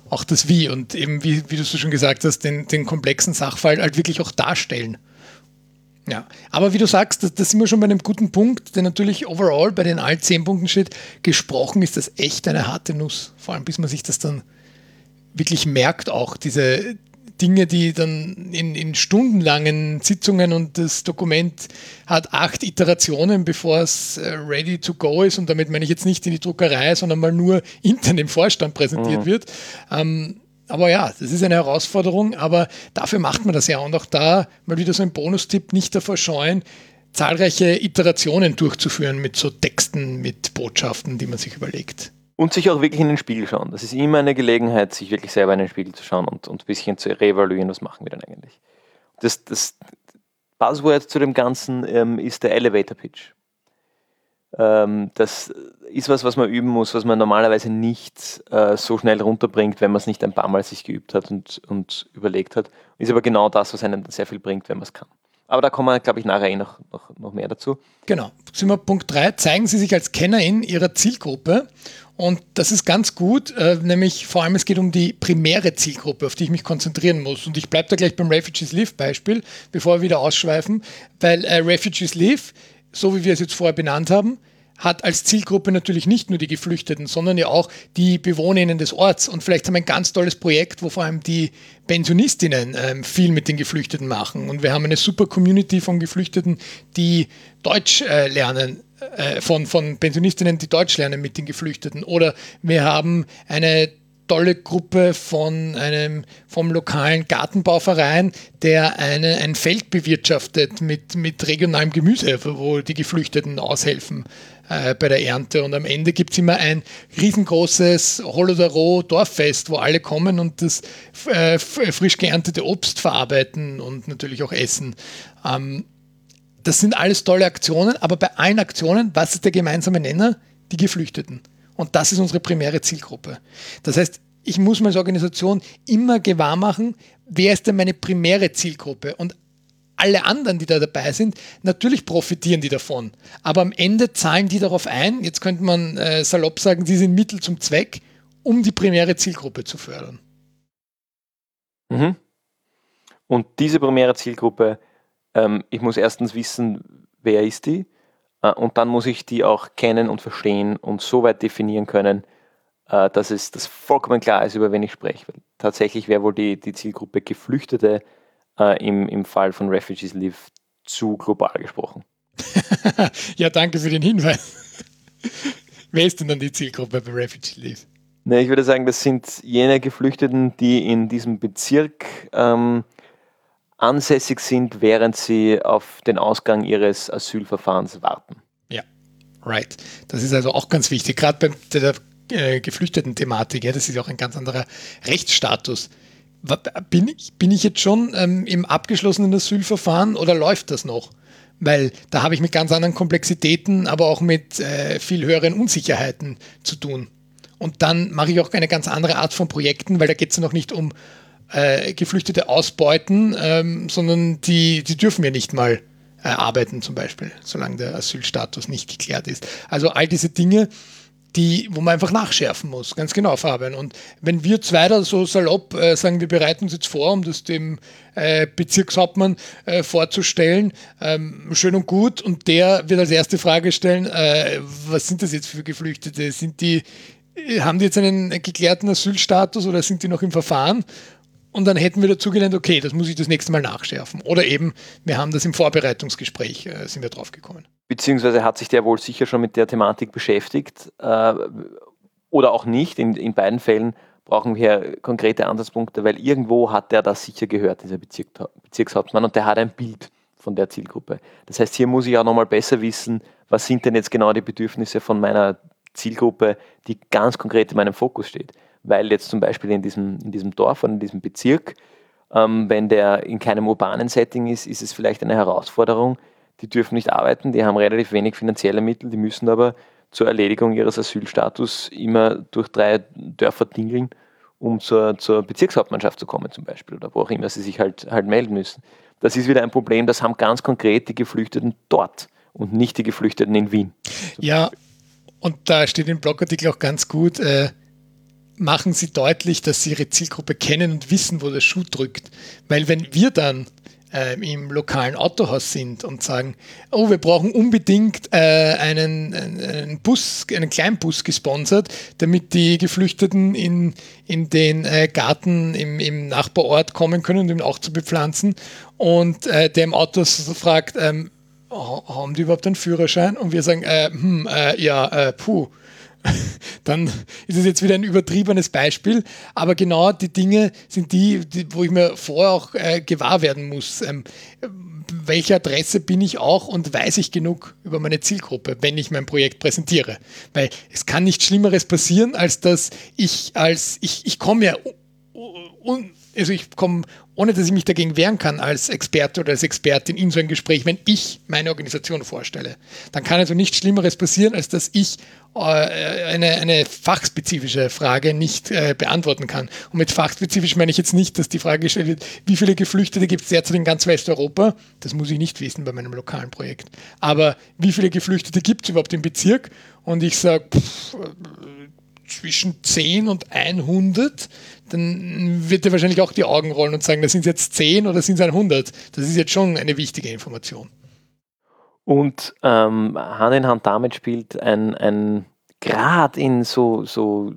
auch das Wie und eben, wie, wie du so schon gesagt hast, den, den komplexen Sachfall halt wirklich auch darstellen. Ja, aber wie du sagst, da, da sind wir schon bei einem guten Punkt, denn natürlich overall bei den all zehn Punkten steht, gesprochen ist das echt eine harte Nuss. Vor allem, bis man sich das dann wirklich merkt, auch diese Dinge, die dann in, in stundenlangen Sitzungen und das Dokument hat acht Iterationen, bevor es äh, ready to go ist. Und damit meine ich jetzt nicht in die Druckerei, sondern mal nur intern im Vorstand präsentiert mhm. wird. Ähm, aber ja, das ist eine Herausforderung, aber dafür macht man das ja. Und auch da mal wieder so ein Bonustipp, nicht davor scheuen, zahlreiche Iterationen durchzuführen mit so Texten, mit Botschaften, die man sich überlegt. Und sich auch wirklich in den Spiegel schauen. Das ist immer eine Gelegenheit, sich wirklich selber in den Spiegel zu schauen und, und ein bisschen zu reevaluieren, was machen wir denn eigentlich. Das, das Buzzword zu dem Ganzen ähm, ist der Elevator Pitch. Ähm, das ist was, was man üben muss, was man normalerweise nicht äh, so schnell runterbringt, wenn man es nicht ein paar Mal sich geübt hat und, und überlegt hat. Ist aber genau das, was einem sehr viel bringt, wenn man es kann. Aber da kommen wir, glaube ich, nachher eh noch, noch, noch mehr dazu. Genau. Sind wir Punkt 3. Zeigen Sie sich als Kennerin Ihrer Zielgruppe. Und das ist ganz gut, äh, nämlich vor allem es geht um die primäre Zielgruppe, auf die ich mich konzentrieren muss. Und ich bleibe da gleich beim Refugees Live Beispiel, bevor wir wieder ausschweifen, weil äh, Refugees Live so wie wir es jetzt vorher benannt haben, hat als Zielgruppe natürlich nicht nur die Geflüchteten, sondern ja auch die Bewohnerinnen des Orts. Und vielleicht haben wir ein ganz tolles Projekt, wo vor allem die Pensionistinnen ähm, viel mit den Geflüchteten machen. Und wir haben eine super Community von Geflüchteten, die Deutsch äh, lernen, äh, von, von Pensionistinnen, die Deutsch lernen mit den Geflüchteten. Oder wir haben eine tolle Gruppe von einem, vom lokalen Gartenbauverein, der eine, ein Feld bewirtschaftet mit, mit regionalem Gemüse, wo die Geflüchteten aushelfen äh, bei der Ernte. Und am Ende gibt es immer ein riesengroßes Holodaro Dorffest, wo alle kommen und das äh, frisch geerntete Obst verarbeiten und natürlich auch essen. Ähm, das sind alles tolle Aktionen, aber bei allen Aktionen, was ist der gemeinsame Nenner? Die Geflüchteten. Und das ist unsere primäre Zielgruppe. Das heißt, ich muss mir als Organisation immer gewahr machen, wer ist denn meine primäre Zielgruppe? Und alle anderen, die da dabei sind, natürlich profitieren die davon. Aber am Ende zahlen die darauf ein, jetzt könnte man äh, salopp sagen, sie sind Mittel zum Zweck, um die primäre Zielgruppe zu fördern. Mhm. Und diese primäre Zielgruppe, ähm, ich muss erstens wissen, wer ist die? Äh, und dann muss ich die auch kennen und verstehen und so weit definieren können, äh, dass es das vollkommen klar ist, über wen ich spreche. Tatsächlich wäre wohl die, die Zielgruppe Geflüchtete äh, im, im Fall von Refugees Live zu global gesprochen. ja, danke für den Hinweis. Wer ist denn dann die Zielgruppe bei Refugees Live? Ne, ich würde sagen, das sind jene Geflüchteten, die in diesem Bezirk ähm, ansässig sind, während sie auf den Ausgang ihres Asylverfahrens warten. Ja, right. Das ist also auch ganz wichtig, gerade bei der äh, Geflüchteten-Thematik. Ja, das ist ja auch ein ganz anderer Rechtsstatus. Bin ich, bin ich jetzt schon ähm, im abgeschlossenen Asylverfahren oder läuft das noch? Weil da habe ich mit ganz anderen Komplexitäten, aber auch mit äh, viel höheren Unsicherheiten zu tun. Und dann mache ich auch eine ganz andere Art von Projekten, weil da geht es ja noch nicht um äh, Geflüchtete ausbeuten, ähm, sondern die, die dürfen ja nicht mal äh, arbeiten zum Beispiel, solange der Asylstatus nicht geklärt ist. Also all diese Dinge, die, wo man einfach nachschärfen muss. Ganz genau, Fabian. Und wenn wir zwei da so salopp äh, sagen, wir bereiten uns jetzt vor, um das dem äh, Bezirkshauptmann äh, vorzustellen, ähm, schön und gut, und der wird als erste Frage stellen, äh, was sind das jetzt für Geflüchtete? Sind die, haben die jetzt einen geklärten Asylstatus oder sind die noch im Verfahren? Und dann hätten wir dazu gelernt, okay, das muss ich das nächste Mal nachschärfen. Oder eben, wir haben das im Vorbereitungsgespräch, äh, sind wir drauf gekommen. Beziehungsweise hat sich der wohl sicher schon mit der Thematik beschäftigt äh, oder auch nicht. In, in beiden Fällen brauchen wir konkrete Ansatzpunkte, weil irgendwo hat der das sicher gehört, dieser Bezirk, Bezirkshauptmann, und der hat ein Bild von der Zielgruppe. Das heißt, hier muss ich auch nochmal besser wissen, was sind denn jetzt genau die Bedürfnisse von meiner Zielgruppe, die ganz konkret in meinem Fokus steht weil jetzt zum Beispiel in diesem, in diesem Dorf oder in diesem Bezirk, ähm, wenn der in keinem urbanen Setting ist, ist es vielleicht eine Herausforderung. Die dürfen nicht arbeiten, die haben relativ wenig finanzielle Mittel, die müssen aber zur Erledigung ihres Asylstatus immer durch drei Dörfer dingeln, um zur, zur Bezirkshauptmannschaft zu kommen zum Beispiel oder wo auch immer sie sich halt, halt melden müssen. Das ist wieder ein Problem, das haben ganz konkret die Geflüchteten dort und nicht die Geflüchteten in Wien. Ja, und da steht im Blogartikel auch ganz gut, äh, machen sie deutlich, dass sie ihre Zielgruppe kennen und wissen, wo der Schuh drückt. Weil wenn wir dann äh, im lokalen Autohaus sind und sagen, oh, wir brauchen unbedingt äh, einen, einen Bus, einen Kleinbus gesponsert, damit die Geflüchteten in, in den äh, Garten im, im Nachbarort kommen können, um ihn auch zu bepflanzen. Und äh, der im Autos fragt, ähm, haben die überhaupt einen Führerschein? Und wir sagen, äh, hm, äh, ja, puh dann ist es jetzt wieder ein übertriebenes Beispiel. Aber genau die Dinge sind die, die wo ich mir vorher auch äh, gewahr werden muss. Ähm, welche Adresse bin ich auch und weiß ich genug über meine Zielgruppe, wenn ich mein Projekt präsentiere? Weil es kann nichts Schlimmeres passieren, als dass ich als, ich, ich komme ja, also ich komme ohne dass ich mich dagegen wehren kann als Experte oder als Expertin in so ein Gespräch, wenn ich meine Organisation vorstelle. Dann kann also nichts Schlimmeres passieren, als dass ich äh, eine, eine fachspezifische Frage nicht äh, beantworten kann. Und mit fachspezifisch meine ich jetzt nicht, dass die Frage gestellt wird, wie viele Geflüchtete gibt es derzeit in ganz Westeuropa? Das muss ich nicht wissen bei meinem lokalen Projekt. Aber wie viele Geflüchtete gibt es überhaupt im Bezirk? Und ich sage, zwischen 10 und 100, dann wird er wahrscheinlich auch die Augen rollen und sagen, das sind jetzt 10 oder sind es 100. Das ist jetzt schon eine wichtige Information. Und ähm, Hand in Hand damit spielt ein, ein gerade in so, so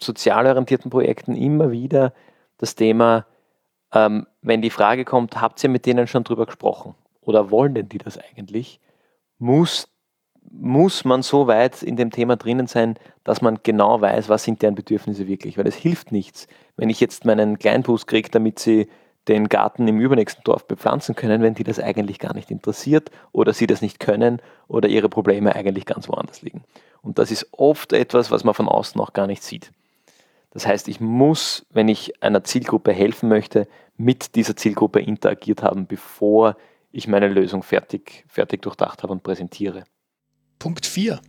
sozial orientierten Projekten immer wieder das Thema, ähm, wenn die Frage kommt, habt ihr mit denen schon drüber gesprochen? Oder wollen denn die das eigentlich? Muss muss man so weit in dem Thema drinnen sein, dass man genau weiß, was sind deren Bedürfnisse wirklich. Weil es hilft nichts, wenn ich jetzt meinen Kleinbus kriege, damit sie den Garten im übernächsten Dorf bepflanzen können, wenn die das eigentlich gar nicht interessiert oder sie das nicht können oder ihre Probleme eigentlich ganz woanders liegen. Und das ist oft etwas, was man von außen auch gar nicht sieht. Das heißt, ich muss, wenn ich einer Zielgruppe helfen möchte, mit dieser Zielgruppe interagiert haben, bevor ich meine Lösung fertig, fertig durchdacht habe und präsentiere. Punkt 4.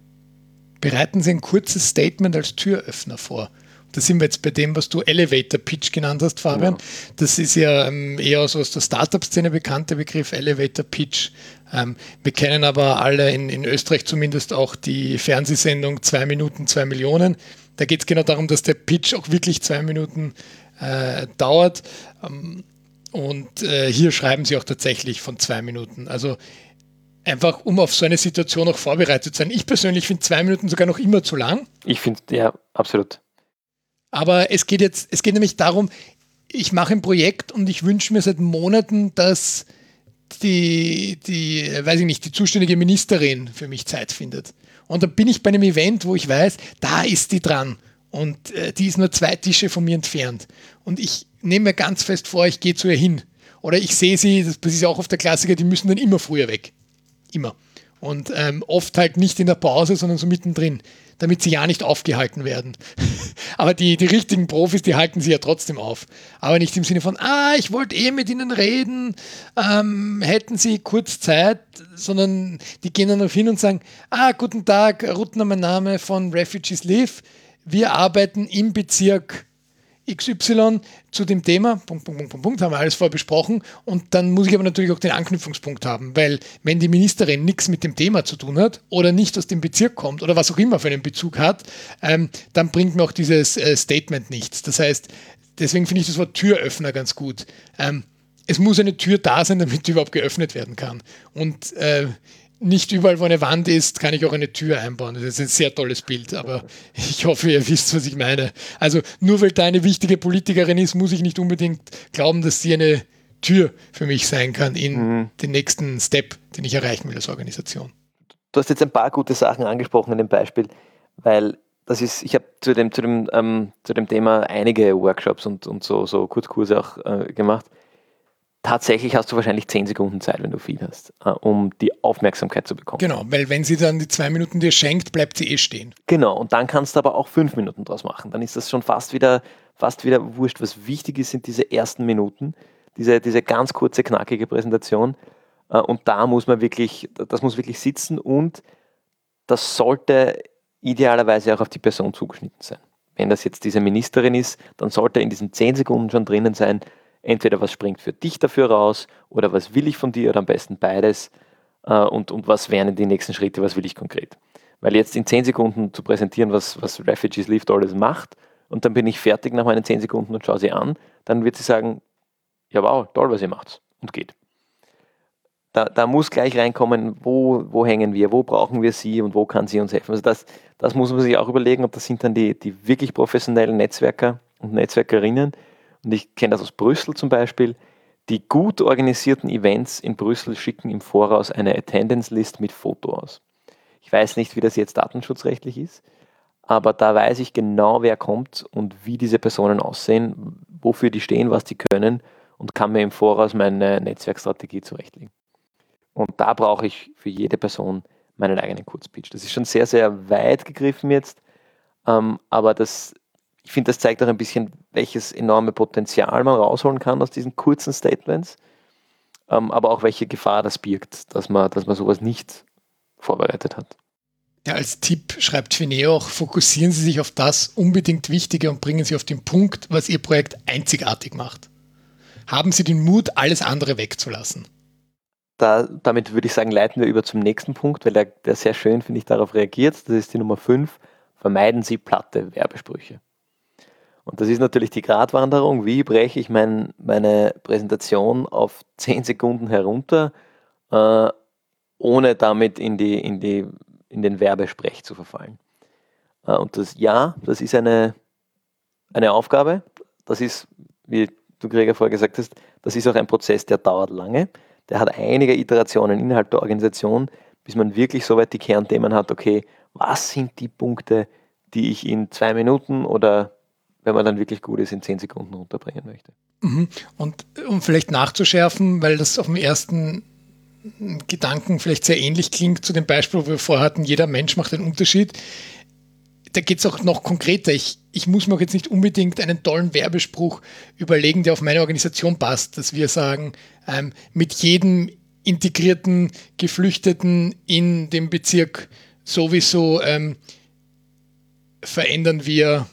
Bereiten Sie ein kurzes Statement als Türöffner vor. Da sind wir jetzt bei dem, was du Elevator Pitch genannt hast, Fabian. Ja. Das ist ja ähm, eher so aus der Startup-Szene bekannte Begriff Elevator Pitch. Ähm, wir kennen aber alle in, in Österreich zumindest auch die Fernsehsendung Zwei Minuten, zwei Millionen. Da geht es genau darum, dass der Pitch auch wirklich zwei Minuten äh, dauert. Ähm, und äh, hier schreiben sie auch tatsächlich von zwei Minuten. Also einfach um auf so eine Situation auch vorbereitet zu sein. Ich persönlich finde zwei Minuten sogar noch immer zu lang. Ich finde, ja, absolut. Aber es geht jetzt, es geht nämlich darum, ich mache ein Projekt und ich wünsche mir seit Monaten, dass die, die, weiß ich nicht, die zuständige Ministerin für mich Zeit findet. Und dann bin ich bei einem Event, wo ich weiß, da ist die dran. Und äh, die ist nur zwei Tische von mir entfernt. Und ich nehme mir ganz fest vor, ich gehe zu ihr hin. Oder ich sehe sie, das ist auch auf der Klassiker, die müssen dann immer früher weg. Immer. Und ähm, oft halt nicht in der Pause, sondern so mittendrin, damit sie ja nicht aufgehalten werden. Aber die, die richtigen Profis, die halten sie ja trotzdem auf. Aber nicht im Sinne von, ah, ich wollte eh mit ihnen reden, ähm, hätten sie kurz Zeit, sondern die gehen dann auf hin und sagen, ah, guten Tag, Rutner, mein Name von Refugees Live. Wir arbeiten im Bezirk XY zu dem Thema, Punkt, Punkt, Punkt, Punkt, Punkt, haben wir alles vorher besprochen. Und dann muss ich aber natürlich auch den Anknüpfungspunkt haben, weil wenn die Ministerin nichts mit dem Thema zu tun hat oder nicht aus dem Bezirk kommt oder was auch immer für einen Bezug hat, ähm, dann bringt mir auch dieses äh, Statement nichts. Das heißt, deswegen finde ich das Wort Türöffner ganz gut. Ähm, es muss eine Tür da sein, damit die überhaupt geöffnet werden kann. Und äh, nicht überall, wo eine Wand ist, kann ich auch eine Tür einbauen. Das ist ein sehr tolles Bild, aber ich hoffe, ihr wisst, was ich meine. Also nur weil da eine wichtige Politikerin ist, muss ich nicht unbedingt glauben, dass sie eine Tür für mich sein kann in mhm. den nächsten Step, den ich erreichen will als Organisation. Du hast jetzt ein paar gute Sachen angesprochen in dem Beispiel, weil das ist, ich habe zu dem, zu, dem, ähm, zu dem Thema einige Workshops und, und so, so Kurzkurse auch äh, gemacht tatsächlich hast du wahrscheinlich zehn Sekunden Zeit, wenn du viel hast, äh, um die Aufmerksamkeit zu bekommen. Genau, weil wenn sie dann die zwei Minuten dir schenkt, bleibt sie eh stehen. Genau, und dann kannst du aber auch fünf Minuten draus machen. Dann ist das schon fast wieder, fast wieder wurscht. Was wichtig ist, sind diese ersten Minuten, diese, diese ganz kurze, knackige Präsentation. Äh, und da muss man wirklich, das muss wirklich sitzen und das sollte idealerweise auch auf die Person zugeschnitten sein. Wenn das jetzt diese Ministerin ist, dann sollte in diesen zehn Sekunden schon drinnen sein, entweder was springt für dich dafür raus oder was will ich von dir oder am besten beides äh, und, und was wären die nächsten Schritte, was will ich konkret. Weil jetzt in 10 Sekunden zu präsentieren, was, was Refugees Lift alles macht und dann bin ich fertig nach meinen 10 Sekunden und schaue sie an, dann wird sie sagen, ja wow, toll, was ihr macht und geht. Da, da, muss gleich reinkommen, wo, wo hängen wir, wo brauchen wir sie und wo kann sie uns helfen. Also das, das muss man sich auch überlegen und das sind dann die, die wirklich professionellen Netzwerker und Netzwerkerinnen, und ich kenne das aus Brüssel zum Beispiel, die gut organisierten Events in Brüssel schicken im Voraus eine Attendance List mit Foto aus. Ich weiß nicht, wie das jetzt datenschutzrechtlich ist, aber da weiß ich genau, wer kommt und wie diese Personen aussehen, wofür die stehen, was die können und kann mir im Voraus meine Netzwerkstrategie zurechtlegen. Und da brauche ich für jede Person meinen eigenen Kurzpitch. Das ist schon sehr, sehr weit gegriffen jetzt, ähm, aber das ich finde, das zeigt auch ein bisschen, welches enorme Potenzial man rausholen kann aus diesen kurzen Statements, ähm, aber auch welche Gefahr das birgt, dass man, dass man sowas nicht vorbereitet hat. Ja, als Tipp schreibt Fineo auch, fokussieren Sie sich auf das unbedingt Wichtige und bringen Sie auf den Punkt, was Ihr Projekt einzigartig macht. Haben Sie den Mut, alles andere wegzulassen. Da, damit würde ich sagen, leiten wir über zum nächsten Punkt, weil der, der sehr schön, finde ich, darauf reagiert. Das ist die Nummer 5. Vermeiden Sie platte Werbesprüche. Und das ist natürlich die Gratwanderung. Wie breche ich mein, meine Präsentation auf 10 Sekunden herunter, äh, ohne damit in, die, in, die, in den Werbesprech zu verfallen? Äh, und das, ja, das ist eine, eine Aufgabe. Das ist, wie du Gregor vorher gesagt hast, das ist auch ein Prozess, der dauert lange. Der hat einige Iterationen innerhalb der Organisation, bis man wirklich soweit die Kernthemen hat, okay, was sind die Punkte, die ich in zwei Minuten oder wenn man dann wirklich gut ist, in zehn Sekunden runterbringen möchte. Mhm. Und um vielleicht nachzuschärfen, weil das auf dem ersten Gedanken vielleicht sehr ähnlich klingt zu dem Beispiel, wo wir vorher hatten, jeder Mensch macht einen Unterschied. Da geht es auch noch konkreter. Ich, ich muss mir auch jetzt nicht unbedingt einen tollen Werbespruch überlegen, der auf meine Organisation passt, dass wir sagen, ähm, mit jedem integrierten Geflüchteten in dem Bezirk sowieso ähm, verändern wir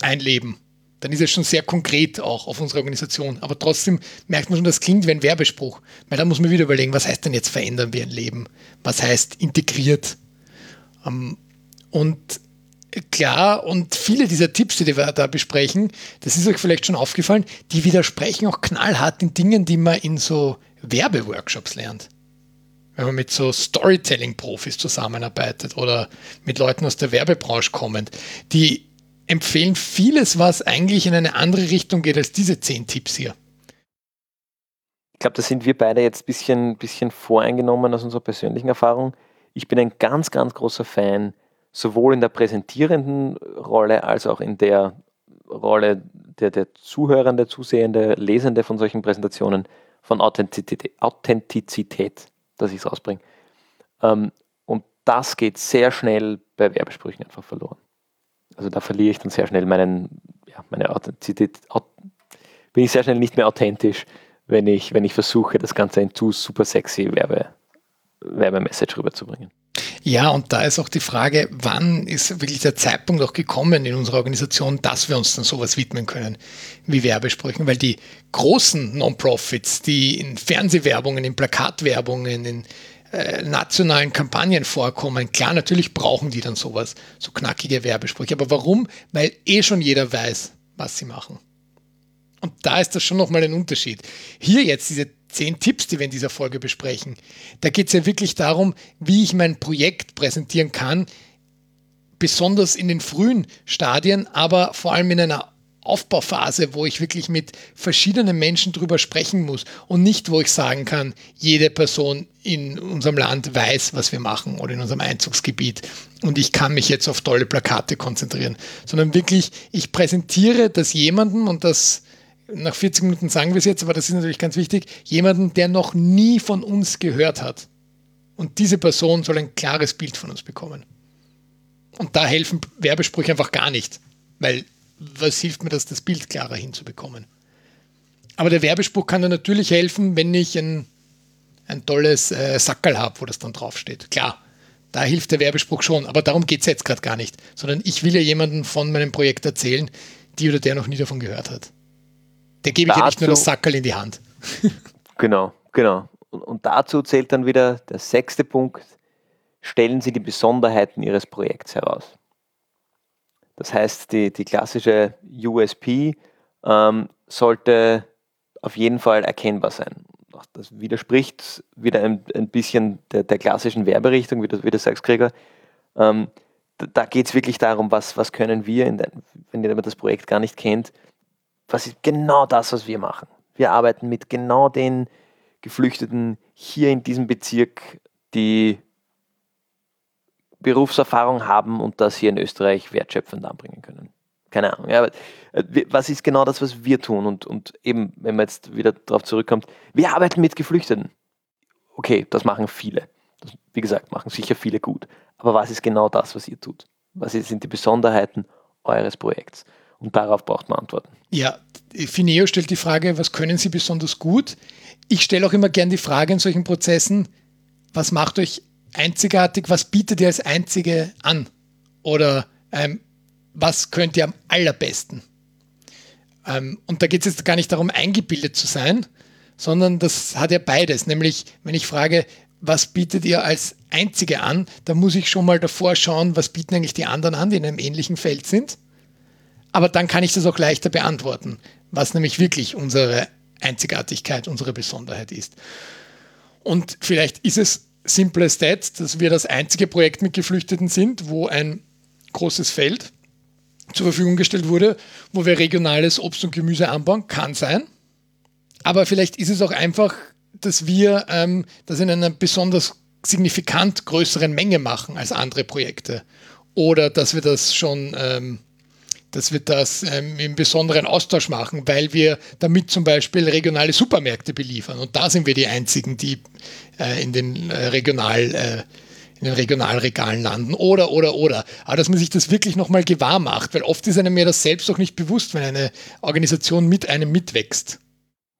ein Leben. Dann ist es schon sehr konkret auch auf unsere Organisation. Aber trotzdem merkt man schon, das klingt wie ein Werbespruch. Weil da muss man wieder überlegen, was heißt denn jetzt verändern wir ein Leben? Was heißt integriert? Ähm, und klar, und viele dieser Tipps, die wir da besprechen, das ist euch vielleicht schon aufgefallen, die widersprechen auch knallhart den Dingen, die man in so Werbeworkshops lernt. Wenn man mit so Storytelling-Profis zusammenarbeitet oder mit Leuten aus der Werbebranche kommend, die empfehlen vieles, was eigentlich in eine andere Richtung geht als diese zehn Tipps hier. Ich glaube, da sind wir beide jetzt ein bisschen, bisschen voreingenommen aus unserer persönlichen Erfahrung. Ich bin ein ganz, ganz großer Fan, sowohl in der präsentierenden Rolle als auch in der Rolle der, der Zuhörende, Zusehende, Lesende von solchen Präsentationen von Authentizität, Authentizität dass ich es rausbringe. Ähm, und das geht sehr schnell bei Werbesprüchen einfach verloren. Also da verliere ich dann sehr schnell meinen, ja, meine Authentizität, bin ich sehr schnell nicht mehr authentisch, wenn ich, wenn ich versuche, das Ganze in zu super sexy Werbe, Werbemessage rüberzubringen. Ja, und da ist auch die Frage, wann ist wirklich der Zeitpunkt auch gekommen in unserer Organisation, dass wir uns dann sowas widmen können wie Werbesprüchen, weil die großen Non-Profits, die in Fernsehwerbungen, in Plakatwerbungen, in äh, nationalen Kampagnen vorkommen, klar, natürlich brauchen die dann sowas, so knackige Werbesprüche. Aber warum? Weil eh schon jeder weiß, was sie machen. Und da ist das schon nochmal ein Unterschied. Hier jetzt diese zehn Tipps, die wir in dieser Folge besprechen, da geht es ja wirklich darum, wie ich mein Projekt präsentieren kann, besonders in den frühen Stadien, aber vor allem in einer Aufbauphase, wo ich wirklich mit verschiedenen Menschen drüber sprechen muss und nicht, wo ich sagen kann, jede Person in unserem Land weiß, was wir machen oder in unserem Einzugsgebiet und ich kann mich jetzt auf tolle Plakate konzentrieren, sondern wirklich, ich präsentiere das jemandem und das nach 40 Minuten sagen wir es jetzt, aber das ist natürlich ganz wichtig, jemanden, der noch nie von uns gehört hat. Und diese Person soll ein klares Bild von uns bekommen. Und da helfen Werbesprüche einfach gar nicht, weil was hilft mir das, das Bild klarer hinzubekommen? Aber der Werbespruch kann dann natürlich helfen, wenn ich ein, ein tolles äh, Sackerl habe, wo das dann draufsteht. Klar, da hilft der Werbespruch schon, aber darum geht es jetzt gerade gar nicht, sondern ich will ja jemanden von meinem Projekt erzählen, die oder der noch nie davon gehört hat. Der gebe ich ja nicht nur das Sackerl in die Hand. genau, genau. Und, und dazu zählt dann wieder der sechste Punkt, stellen Sie die Besonderheiten Ihres Projekts heraus. Das heißt, die, die klassische USP ähm, sollte auf jeden Fall erkennbar sein. Das widerspricht wieder ein, ein bisschen der, der, klassischen Werberichtung, wie du, wie du sagst, Gregor. Ähm, da, da geht es wirklich darum, was, was können wir, den, wenn jemand das Projekt gar nicht kennt, was ist genau das, was wir machen. Wir arbeiten mit genau den Geflüchteten hier in diesem Bezirk, die Berufserfahrung haben und das hier in Österreich wertschöpfend anbringen können. Keine Ahnung. Ja, äh, was ist genau das, was wir tun? Und, und eben, wenn man jetzt wieder darauf zurückkommt, wir arbeiten mit Geflüchteten. Okay, das machen viele. Das, wie gesagt, machen sicher viele gut. Aber was ist genau das, was ihr tut? Was sind die Besonderheiten eures Projekts? Und darauf braucht man Antworten. Ja, Fineo stellt die Frage, was können Sie besonders gut? Ich stelle auch immer gern die Frage in solchen Prozessen, was macht euch einzigartig, was bietet ihr als Einzige an? Oder ähm, was könnt ihr am allerbesten? Ähm, und da geht es jetzt gar nicht darum, eingebildet zu sein, sondern das hat ja beides. Nämlich, wenn ich frage, was bietet ihr als Einzige an, dann muss ich schon mal davor schauen, was bieten eigentlich die anderen an, die in einem ähnlichen Feld sind. Aber dann kann ich das auch leichter beantworten, was nämlich wirklich unsere Einzigartigkeit, unsere Besonderheit ist. Und vielleicht ist es simple as that, dass wir das einzige Projekt mit Geflüchteten sind, wo ein großes Feld zur Verfügung gestellt wurde, wo wir regionales Obst und Gemüse anbauen, kann sein. Aber vielleicht ist es auch einfach, dass wir ähm, das in einer besonders signifikant größeren Menge machen als andere Projekte. Oder dass wir das schon ähm, dass wir das ähm, im besonderen Austausch machen, weil wir damit zum Beispiel regionale Supermärkte beliefern. Und da sind wir die Einzigen, die äh, in den äh, Regional, äh, in den Regionalregalen landen. Oder, oder, oder. Aber dass man sich das wirklich nochmal gewahr macht, weil oft ist einem ja das selbst auch nicht bewusst, wenn eine Organisation mit einem mitwächst.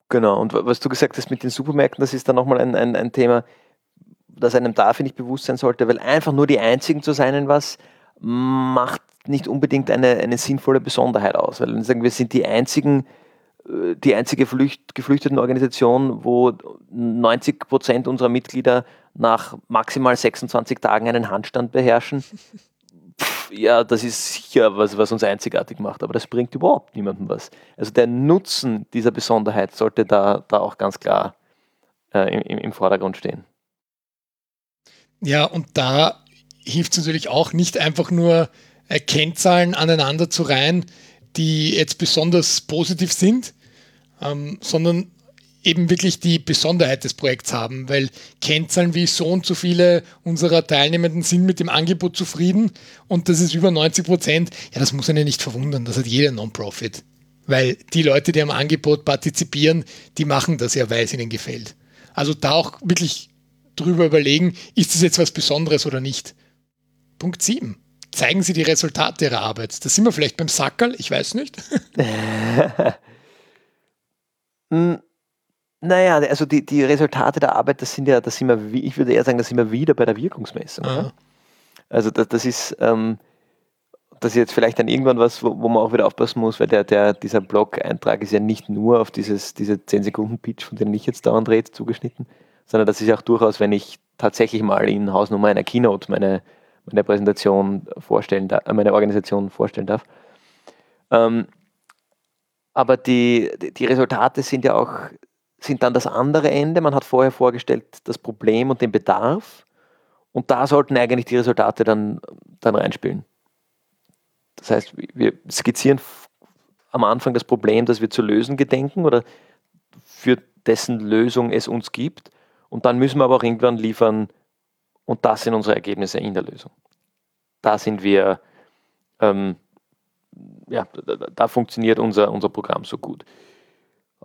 Genau, und was du gesagt hast mit den Supermärkten, das ist dann nochmal ein, ein, ein Thema, das einem da, finde ich, bewusst sein sollte, weil einfach nur die Einzigen zu sein in was macht nicht unbedingt eine, eine sinnvolle Besonderheit aus, weil wir sagen, wir sind die einzigen, äh, die einzige Flücht, Geflüchtetenorganisation, wo 90 Prozent unserer Mitglieder nach maximal 26 Tagen einen Handstand beherrschen. ja, das ist sicher was, was uns einzigartig macht, aber das bringt überhaupt niemandem was. Also der Nutzen dieser Besonderheit sollte da, da auch ganz klar äh, im, im Vordergrund stehen. Ja, und da hilft es natürlich auch nicht einfach nur Kennzahlen aneinander zu reihen, die jetzt besonders positiv sind, ähm, sondern eben wirklich die Besonderheit des Projekts haben, weil Kennzahlen wie so und so viele unserer Teilnehmenden sind mit dem Angebot zufrieden und das ist über 90 Prozent, ja, das muss einen nicht verwundern, das hat jeder Non-Profit. Weil die Leute, die am Angebot partizipieren, die machen das ja, weil es ihnen gefällt. Also da auch wirklich drüber überlegen, ist das jetzt was Besonderes oder nicht. Punkt 7 zeigen Sie die Resultate Ihrer Arbeit. Da sind wir vielleicht beim Sackerl, ich weiß nicht. Hm, naja, also die, die Resultate der Arbeit, das sind ja, das sind wir, ich würde eher sagen, das sind wir wieder bei der Wirkungsmessung. Also das, das ist, ähm, das ist jetzt vielleicht dann irgendwann was, wo, wo, man auch wieder aufpassen muss, weil der, der, dieser Blog-Eintrag ist ja nicht nur auf dieses, diese 10-Sekunden-Pitch, von dem ich jetzt dauernd rede, zugeschnitten, sondern das ist ja auch durchaus, wenn ich tatsächlich mal in Hausnummer einer Keynote meine, meine Präsentation vorstellen äh, meine Organisation vorstellen darf. Ähm, aber die, die Resultate sind ja auch, sind dann das andere Ende. Man hat vorher vorgestellt das Problem und den Bedarf und da sollten eigentlich die Resultate dann, dann reinspielen. Das heißt, wir skizzieren am Anfang das Problem, das wir zu lösen gedenken oder für dessen Lösung es uns gibt. Und dann müssen wir aber auch irgendwann liefern, und das sind unsere Ergebnisse in der Lösung. Da sind wir, ähm, ja, da, da, funktioniert unser, unser Programm so gut.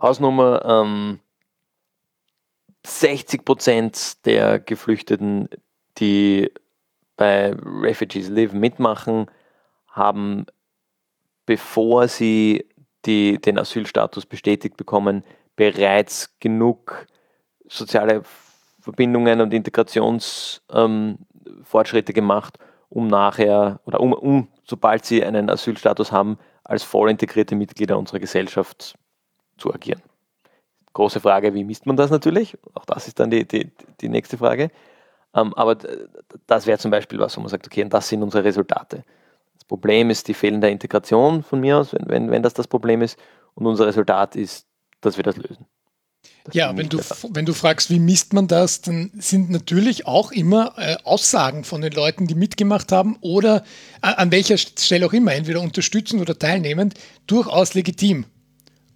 Hausnummer, ähm, 60 Prozent der Geflüchteten, die bei Refugees Live mitmachen, haben, bevor sie die, den Asylstatus bestätigt bekommen, bereits genug soziale Verbindungen und Integrationsfortschritte ähm, gemacht, um nachher oder um, um, sobald sie einen Asylstatus haben, als voll integrierte Mitglieder unserer Gesellschaft zu agieren. Große Frage, wie misst man das natürlich? Auch das ist dann die, die, die nächste Frage. Ähm, aber das wäre zum Beispiel was, wo man sagt, okay, und das sind unsere Resultate. Problem ist die fehlende Integration von mir aus, wenn, wenn, wenn das das Problem ist. Und unser Resultat ist, dass wir das lösen. Das ja, wenn du, wenn du fragst, wie misst man das, dann sind natürlich auch immer äh, Aussagen von den Leuten, die mitgemacht haben oder äh, an welcher Stelle auch immer, entweder unterstützend oder teilnehmend, durchaus legitim.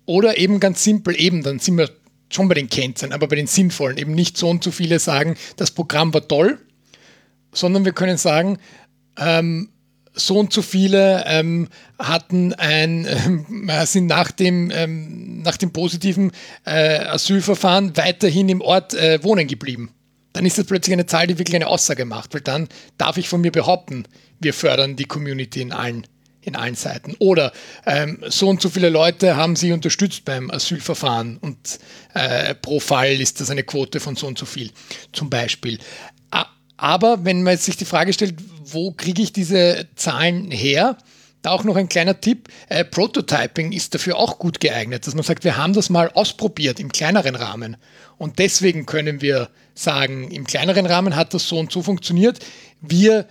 Oder eben ganz simpel, eben, dann sind wir schon bei den Kennzahlen, aber bei den sinnvollen, eben nicht so und so viele sagen, das Programm war toll, sondern wir können sagen, ähm, so und so viele ähm, hatten ein, äh, sind nach dem, ähm, nach dem positiven äh, Asylverfahren weiterhin im Ort äh, wohnen geblieben. Dann ist das plötzlich eine Zahl, die wirklich eine Aussage macht, weil dann darf ich von mir behaupten, wir fördern die Community in allen, in allen Seiten. Oder ähm, so und so viele Leute haben sie unterstützt beim Asylverfahren und äh, pro Fall ist das eine Quote von so und so viel, zum Beispiel. Aber wenn man sich die Frage stellt, wo kriege ich diese Zahlen her? Da auch noch ein kleiner Tipp. Äh, Prototyping ist dafür auch gut geeignet, dass man sagt, wir haben das mal ausprobiert im kleineren Rahmen. Und deswegen können wir sagen, im kleineren Rahmen hat das so und so funktioniert. Wir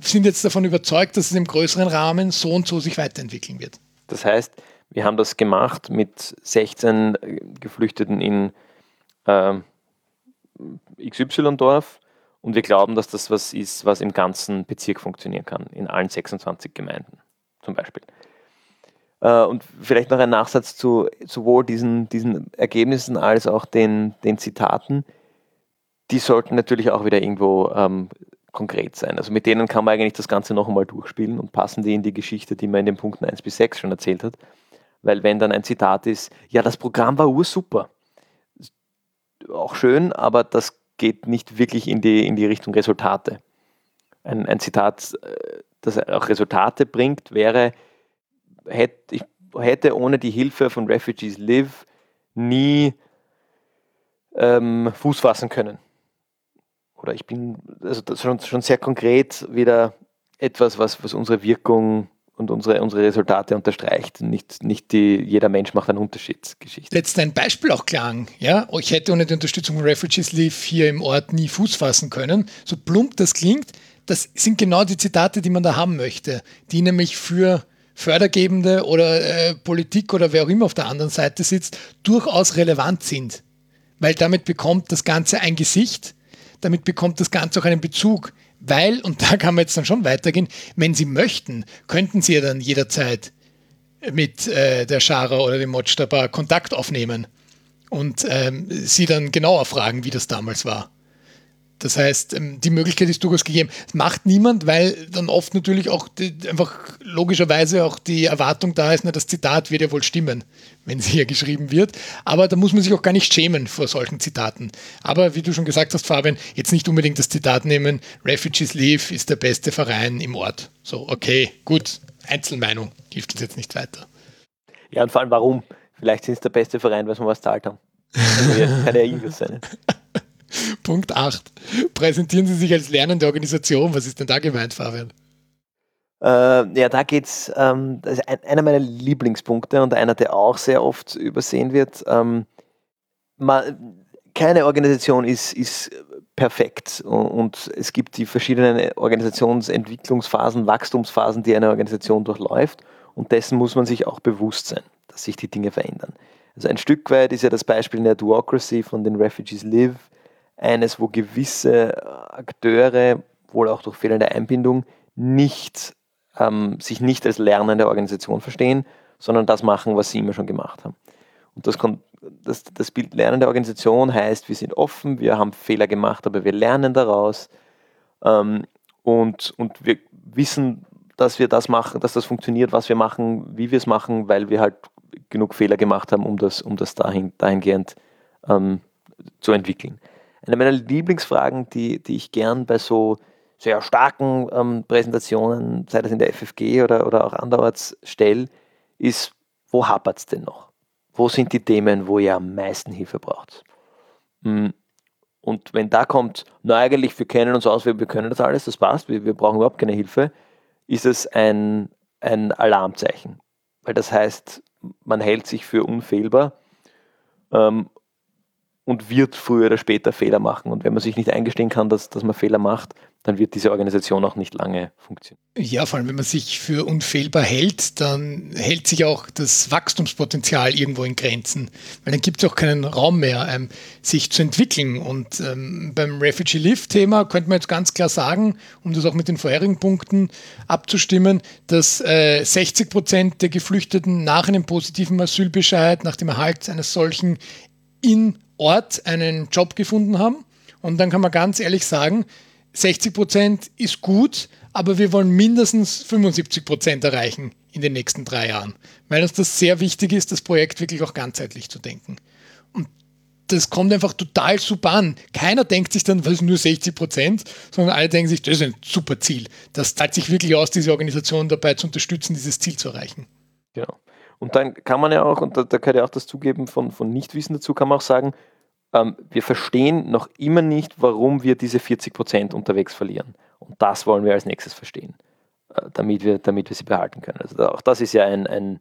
sind jetzt davon überzeugt, dass es im größeren Rahmen so und so sich weiterentwickeln wird. Das heißt, wir haben das gemacht mit 16 Geflüchteten in äh, XY-Dorf und wir glauben, dass das was ist, was im ganzen Bezirk funktionieren kann, in allen 26 Gemeinden zum Beispiel. Äh, und vielleicht noch ein Nachsatz zu sowohl diesen, diesen Ergebnissen als auch den, den Zitaten. Die sollten natürlich auch wieder irgendwo ähm, konkret sein. Also mit denen kann man eigentlich das Ganze noch einmal durchspielen und passen die in die Geschichte, die man in den Punkten 1 bis 6 schon erzählt hat. Weil wenn dann ein Zitat ist, ja, das Programm war ursuper, auch schön, aber das geht nicht wirklich in die, in die Richtung Resultate. Ein, ein Zitat, äh, das auch Resultate bringt, wäre, hätte, ich hätte ohne die Hilfe von Refugees Live nie ähm, Fuß fassen können. Oder ich bin, also das schon, schon sehr konkret wieder etwas, was, was unsere Wirkung und unsere, unsere Resultate unterstreicht. Nicht, nicht die, jeder Mensch macht einen Unterschied Geschichte. Letzt ein Beispiel auch klang. Ja? Ich hätte ohne die Unterstützung von Refugees Leave hier im Ort nie Fuß fassen können. So plump das klingt, das sind genau die Zitate, die man da haben möchte, die nämlich für Fördergebende oder äh, Politik oder wer auch immer auf der anderen Seite sitzt, durchaus relevant sind. Weil damit bekommt das Ganze ein Gesicht, damit bekommt das Ganze auch einen Bezug weil, und da kann man jetzt dann schon weitergehen, wenn Sie möchten, könnten Sie ja dann jederzeit mit äh, der Schara oder dem Mojtaba Kontakt aufnehmen und ähm, Sie dann genauer fragen, wie das damals war. Das heißt, ähm, die Möglichkeit ist durchaus gegeben. Das macht niemand, weil dann oft natürlich auch die, einfach logischerweise auch die Erwartung da ist, na, das Zitat wird ja wohl stimmen, wenn es hier geschrieben wird. Aber da muss man sich auch gar nicht schämen vor solchen Zitaten. Aber wie du schon gesagt hast, Fabian, jetzt nicht unbedingt das Zitat nehmen, Refugees Leave ist der beste Verein im Ort. So, okay, gut, Einzelmeinung, hilft uns jetzt nicht weiter. Ja, und vor allem warum? Vielleicht sind es der beste Verein, weil wir was zahlt haben. Also, kann ja irgendwas sein. Punkt 8. Präsentieren Sie sich als lernende Organisation. Was ist denn da gemeint, Fabian? Äh, ja, da geht es, ähm, das ist ein, einer meiner Lieblingspunkte und einer, der auch sehr oft übersehen wird. Ähm, man, keine Organisation ist, ist perfekt und, und es gibt die verschiedenen Organisationsentwicklungsphasen, Wachstumsphasen, die eine Organisation durchläuft und dessen muss man sich auch bewusst sein, dass sich die Dinge verändern. Also ein Stück weit ist ja das Beispiel in der Duocracy von den Refugees Live eines, wo gewisse Akteure, wohl auch durch fehlende Einbindung, nicht, ähm, sich nicht als lernende Organisation verstehen, sondern das machen, was sie immer schon gemacht haben. Und das, das, das Bild lernende Organisation heißt, wir sind offen, wir haben Fehler gemacht, aber wir lernen daraus ähm, und, und wir wissen, dass wir das machen, dass das funktioniert, was wir machen, wie wir es machen, weil wir halt genug Fehler gemacht haben, um das, um das dahin, dahingehend ähm, zu entwickeln. Eine meiner Lieblingsfragen, die, die ich gern bei so sehr starken ähm, Präsentationen, sei das in der FFG oder, oder auch anderorts, stelle, ist, wo hapert es denn noch? Wo sind die Themen, wo ihr am meisten Hilfe braucht? Hm. Und wenn da kommt, na eigentlich, wir kennen uns aus, wir, wir können das alles, das passt, wir, wir brauchen überhaupt keine Hilfe, ist es ein, ein Alarmzeichen. Weil das heißt, man hält sich für unfehlbar ähm, und wird früher oder später Fehler machen. Und wenn man sich nicht eingestehen kann, dass, dass man Fehler macht, dann wird diese Organisation auch nicht lange funktionieren. Ja, vor allem, wenn man sich für unfehlbar hält, dann hält sich auch das Wachstumspotenzial irgendwo in Grenzen, weil dann gibt es auch keinen Raum mehr, ähm, sich zu entwickeln. Und ähm, beim Refugee Live-Thema könnte man jetzt ganz klar sagen, um das auch mit den vorherigen Punkten abzustimmen, dass äh, 60 Prozent der Geflüchteten nach einem positiven Asylbescheid, nach dem Erhalt eines solchen in Ort einen Job gefunden haben. Und dann kann man ganz ehrlich sagen, 60 Prozent ist gut, aber wir wollen mindestens 75 Prozent erreichen in den nächsten drei Jahren, weil uns das sehr wichtig ist, das Projekt wirklich auch ganzheitlich zu denken. Und das kommt einfach total super an. Keiner denkt sich dann, was nur 60 Prozent, sondern alle denken sich, das ist ein super Ziel. Das zahlt sich wirklich aus, diese Organisation dabei zu unterstützen, dieses Ziel zu erreichen. Genau. Und dann kann man ja auch, und da, da gehört ja auch das Zugeben von, von Nichtwissen dazu, kann man auch sagen, ähm, wir verstehen noch immer nicht, warum wir diese 40 Prozent unterwegs verlieren. Und das wollen wir als nächstes verstehen, äh, damit, wir, damit wir sie behalten können. Also auch das ist ja ein, ein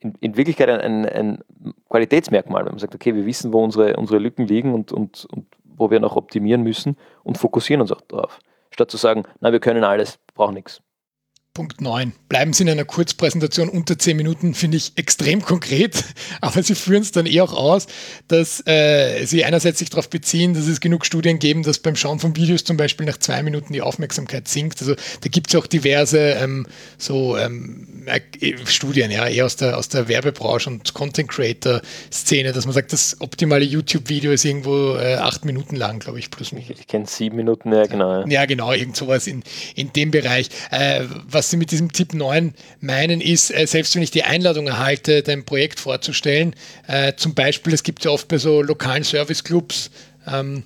in, in, Wirklichkeit ein, ein, Qualitätsmerkmal, wenn man sagt, okay, wir wissen, wo unsere, unsere Lücken liegen und, und, und wo wir noch optimieren müssen und fokussieren uns auch darauf. Statt zu sagen, na, wir können alles, brauchen nichts. Punkt 9. Bleiben Sie in einer Kurzpräsentation unter 10 Minuten, finde ich extrem konkret, aber Sie führen es dann eh auch aus, dass äh, Sie einerseits sich darauf beziehen, dass es genug Studien geben, dass beim Schauen von Videos zum Beispiel nach zwei Minuten die Aufmerksamkeit sinkt. Also da gibt es auch diverse ähm, so ähm, äh, Studien, ja, eher aus der, aus der Werbebranche und Content Creator Szene, dass man sagt, das optimale YouTube-Video ist irgendwo äh, acht Minuten lang, glaube ich, plus minus. Ich, ich kenne sieben Minuten, ja genau. Ja, ja genau, irgend sowas in, in dem Bereich. Äh, Sie mit diesem Tipp 9 meinen, ist, äh, selbst wenn ich die Einladung erhalte, dein Projekt vorzustellen, äh, zum Beispiel, es gibt ja oft bei so lokalen Serviceclubs, ähm,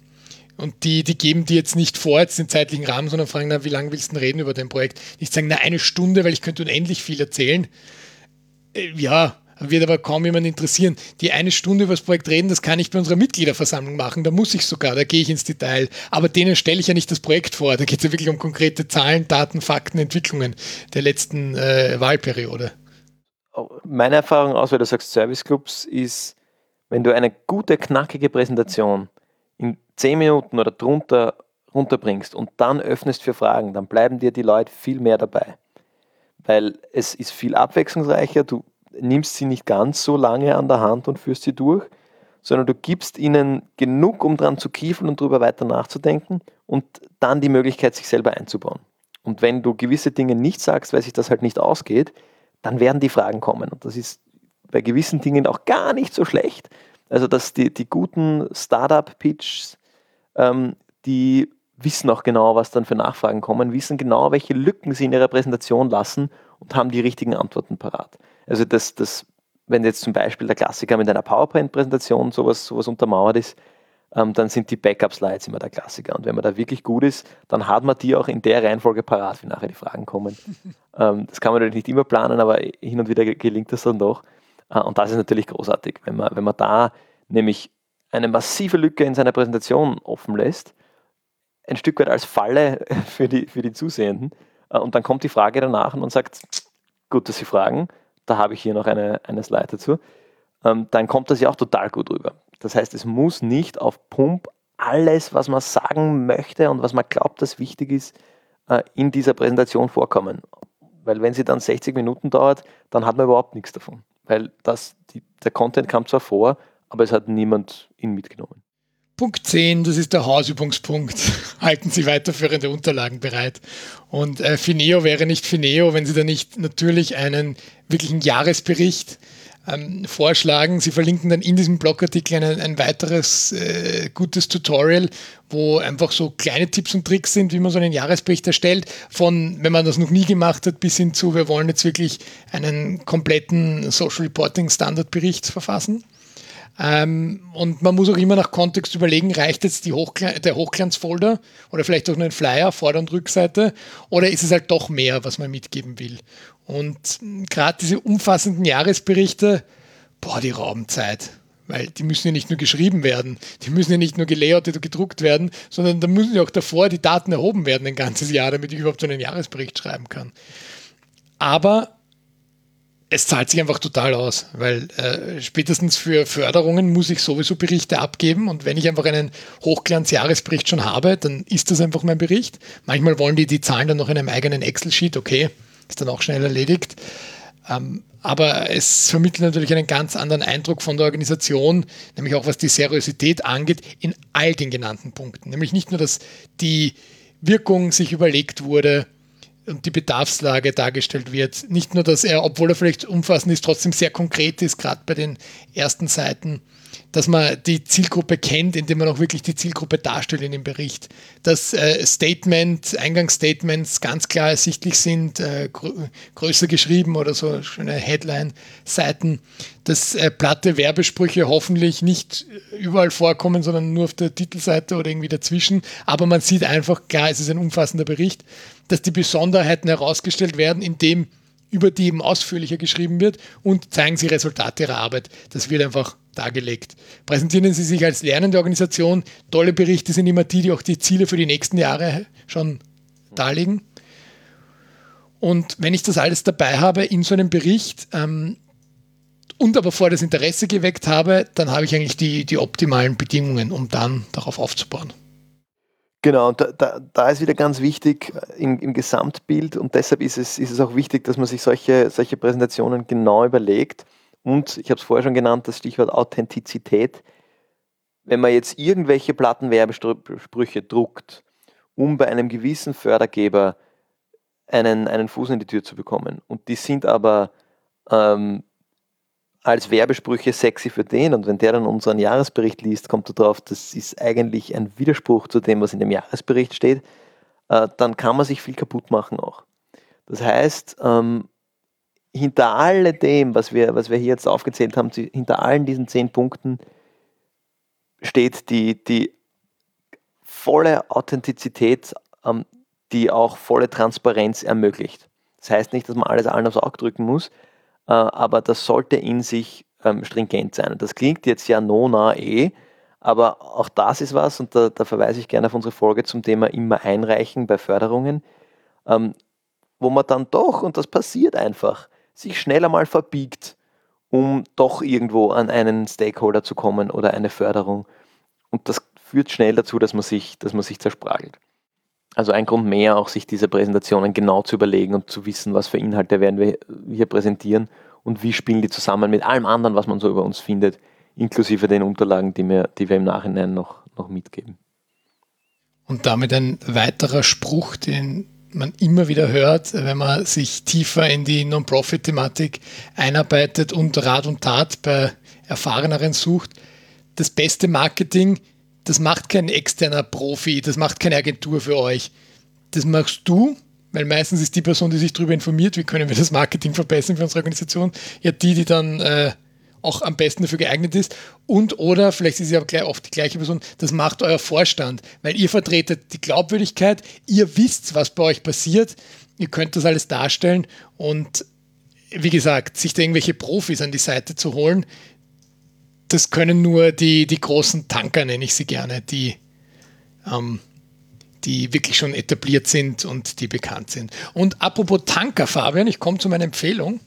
und die, die geben die jetzt nicht vor, jetzt den zeitlichen Rahmen, sondern fragen, na, wie lange willst du reden über dein Projekt? Nicht sagen, na, eine Stunde, weil ich könnte unendlich viel erzählen. Äh, ja, wird aber kaum jemand interessieren. Die eine Stunde über das Projekt reden, das kann ich bei unserer Mitgliederversammlung machen. Da muss ich sogar, da gehe ich ins Detail. Aber denen stelle ich ja nicht das Projekt vor. Da geht es ja wirklich um konkrete Zahlen, Daten, Fakten, Entwicklungen der letzten äh, Wahlperiode. Meine Erfahrung aus, weil du sagst Serviceclubs, ist, wenn du eine gute, knackige Präsentation in zehn Minuten oder drunter runterbringst und dann öffnest für Fragen, dann bleiben dir die Leute viel mehr dabei. Weil es ist viel abwechslungsreicher, du nimmst sie nicht ganz so lange an der Hand und führst sie durch, sondern du gibst ihnen genug, um dran zu kiefeln und darüber weiter nachzudenken und dann die Möglichkeit, sich selber einzubauen. Und wenn du gewisse Dinge nicht sagst, weil sich das halt nicht ausgeht, dann werden die Fragen kommen. Und das ist bei gewissen Dingen auch gar nicht so schlecht. Also, dass die, die guten Startup-Pitches, ähm, die wissen auch genau, was dann für Nachfragen kommen, wissen genau, welche Lücken sie in ihrer Präsentation lassen und haben die richtigen Antworten parat. Also das, das, wenn jetzt zum Beispiel der Klassiker mit einer PowerPoint-Präsentation sowas, sowas untermauert ist, ähm, dann sind die Backup-Slides immer der Klassiker. Und wenn man da wirklich gut ist, dann hat man die auch in der Reihenfolge parat, wie nachher die Fragen kommen. ähm, das kann man natürlich nicht immer planen, aber hin und wieder gelingt das dann doch. Äh, und das ist natürlich großartig, wenn man, wenn man da nämlich eine massive Lücke in seiner Präsentation offen lässt, ein Stück weit als Falle für die, für die Zusehenden. Äh, und dann kommt die Frage danach und man sagt, gut, dass Sie fragen, da habe ich hier noch eine, eine Slide dazu, ähm, dann kommt das ja auch total gut rüber. Das heißt, es muss nicht auf Pump alles, was man sagen möchte und was man glaubt, dass wichtig ist, äh, in dieser Präsentation vorkommen. Weil wenn sie dann 60 Minuten dauert, dann hat man überhaupt nichts davon. Weil das, die, der Content kam zwar vor, aber es hat niemand ihn mitgenommen. Punkt 10, das ist der Hausübungspunkt. Halten Sie weiterführende Unterlagen bereit. Und äh, Fineo wäre nicht Fineo, wenn Sie da nicht natürlich einen wirklichen Jahresbericht ähm, vorschlagen. Sie verlinken dann in diesem Blogartikel ein, ein weiteres äh, gutes Tutorial, wo einfach so kleine Tipps und Tricks sind, wie man so einen Jahresbericht erstellt. Von, wenn man das noch nie gemacht hat, bis hin zu, wir wollen jetzt wirklich einen kompletten Social Reporting Standardbericht verfassen. Ähm, und man muss auch immer nach Kontext überlegen, reicht jetzt Hochgl der Hochglanzfolder oder vielleicht auch nur ein Flyer, Vorder- und Rückseite, oder ist es halt doch mehr, was man mitgeben will? Und gerade diese umfassenden Jahresberichte, boah, die rauben Zeit. Weil die müssen ja nicht nur geschrieben werden, die müssen ja nicht nur gelayoutet und gedruckt werden, sondern da müssen ja auch davor die Daten erhoben werden ein ganzes Jahr, damit ich überhaupt so einen Jahresbericht schreiben kann. Aber es zahlt sich einfach total aus, weil äh, spätestens für Förderungen muss ich sowieso Berichte abgeben und wenn ich einfach einen Hochglanz-Jahresbericht schon habe, dann ist das einfach mein Bericht. Manchmal wollen die die Zahlen dann noch in einem eigenen Excel-Sheet, okay, ist dann auch schnell erledigt. Ähm, aber es vermittelt natürlich einen ganz anderen Eindruck von der Organisation, nämlich auch was die Seriosität angeht, in all den genannten Punkten. Nämlich nicht nur, dass die Wirkung sich überlegt wurde, und die Bedarfslage dargestellt wird. Nicht nur, dass er, obwohl er vielleicht umfassend ist, trotzdem sehr konkret ist, gerade bei den ersten Seiten dass man die Zielgruppe kennt, indem man auch wirklich die Zielgruppe darstellt in dem Bericht. Dass äh, Statement, Eingangsstatements ganz klar ersichtlich sind, äh, grö größer geschrieben oder so schöne Headline-Seiten. Dass äh, platte Werbesprüche hoffentlich nicht überall vorkommen, sondern nur auf der Titelseite oder irgendwie dazwischen. Aber man sieht einfach, klar, es ist ein umfassender Bericht, dass die Besonderheiten herausgestellt werden, indem über die eben ausführlicher geschrieben wird und zeigen Sie Resultate Ihrer Arbeit. Das wird einfach dargelegt. Präsentieren Sie sich als lernende Organisation. Tolle Berichte sind immer die, die auch die Ziele für die nächsten Jahre schon darlegen. Und wenn ich das alles dabei habe in so einem Bericht ähm, und aber vorher das Interesse geweckt habe, dann habe ich eigentlich die, die optimalen Bedingungen, um dann darauf aufzubauen. Genau, und da, da, da, ist wieder ganz wichtig im, im, Gesamtbild und deshalb ist es, ist es auch wichtig, dass man sich solche, solche Präsentationen genau überlegt und ich habe es vorher schon genannt, das Stichwort Authentizität. Wenn man jetzt irgendwelche Plattenwerbesprüche druckt, um bei einem gewissen Fördergeber einen, einen Fuß in die Tür zu bekommen, und die sind aber ähm, als Werbesprüche sexy für den, und wenn der dann unseren Jahresbericht liest, kommt er drauf, das ist eigentlich ein Widerspruch zu dem, was in dem Jahresbericht steht, äh, dann kann man sich viel kaputt machen auch. Das heißt, ähm, hinter alledem, was wir, was wir hier jetzt aufgezählt haben, hinter allen diesen zehn Punkten steht die, die volle Authentizität, ähm, die auch volle Transparenz ermöglicht. Das heißt nicht, dass man alles allen aufs Auge drücken muss, aber das sollte in sich ähm, stringent sein. Das klingt jetzt ja no, na, eh, aber auch das ist was, und da, da, verweise ich gerne auf unsere Folge zum Thema immer einreichen bei Förderungen, ähm, wo man dann doch, und das passiert einfach, sich schneller mal verbiegt, um doch irgendwo an einen Stakeholder zu kommen oder eine Förderung. Und das führt schnell dazu, dass man sich, dass man sich zerspragelt. Also ein Grund mehr, auch sich diese Präsentationen genau zu überlegen und zu wissen, was für Inhalte werden wir hier präsentieren und wie spielen die zusammen mit allem anderen, was man so über uns findet, inklusive den Unterlagen, die wir, die wir im Nachhinein noch, noch mitgeben. Und damit ein weiterer Spruch, den man immer wieder hört, wenn man sich tiefer in die Non-Profit-Thematik einarbeitet und Rat und Tat bei Erfahreneren sucht. Das beste Marketing, das macht kein externer Profi, das macht keine Agentur für euch. Das machst du, weil meistens ist die Person, die sich darüber informiert, wie können wir das Marketing verbessern für unsere Organisation, ja die, die dann äh, auch am besten dafür geeignet ist. Und oder, vielleicht ist es ja gleich oft die gleiche Person, das macht euer Vorstand, weil ihr vertretet die Glaubwürdigkeit, ihr wisst, was bei euch passiert, ihr könnt das alles darstellen und wie gesagt, sich da irgendwelche Profis an die Seite zu holen, das können nur die, die großen Tanker, nenne ich sie gerne, die, ähm, die wirklich schon etabliert sind und die bekannt sind. Und apropos Tanker, Fabian, ich komme zu meiner Empfehlung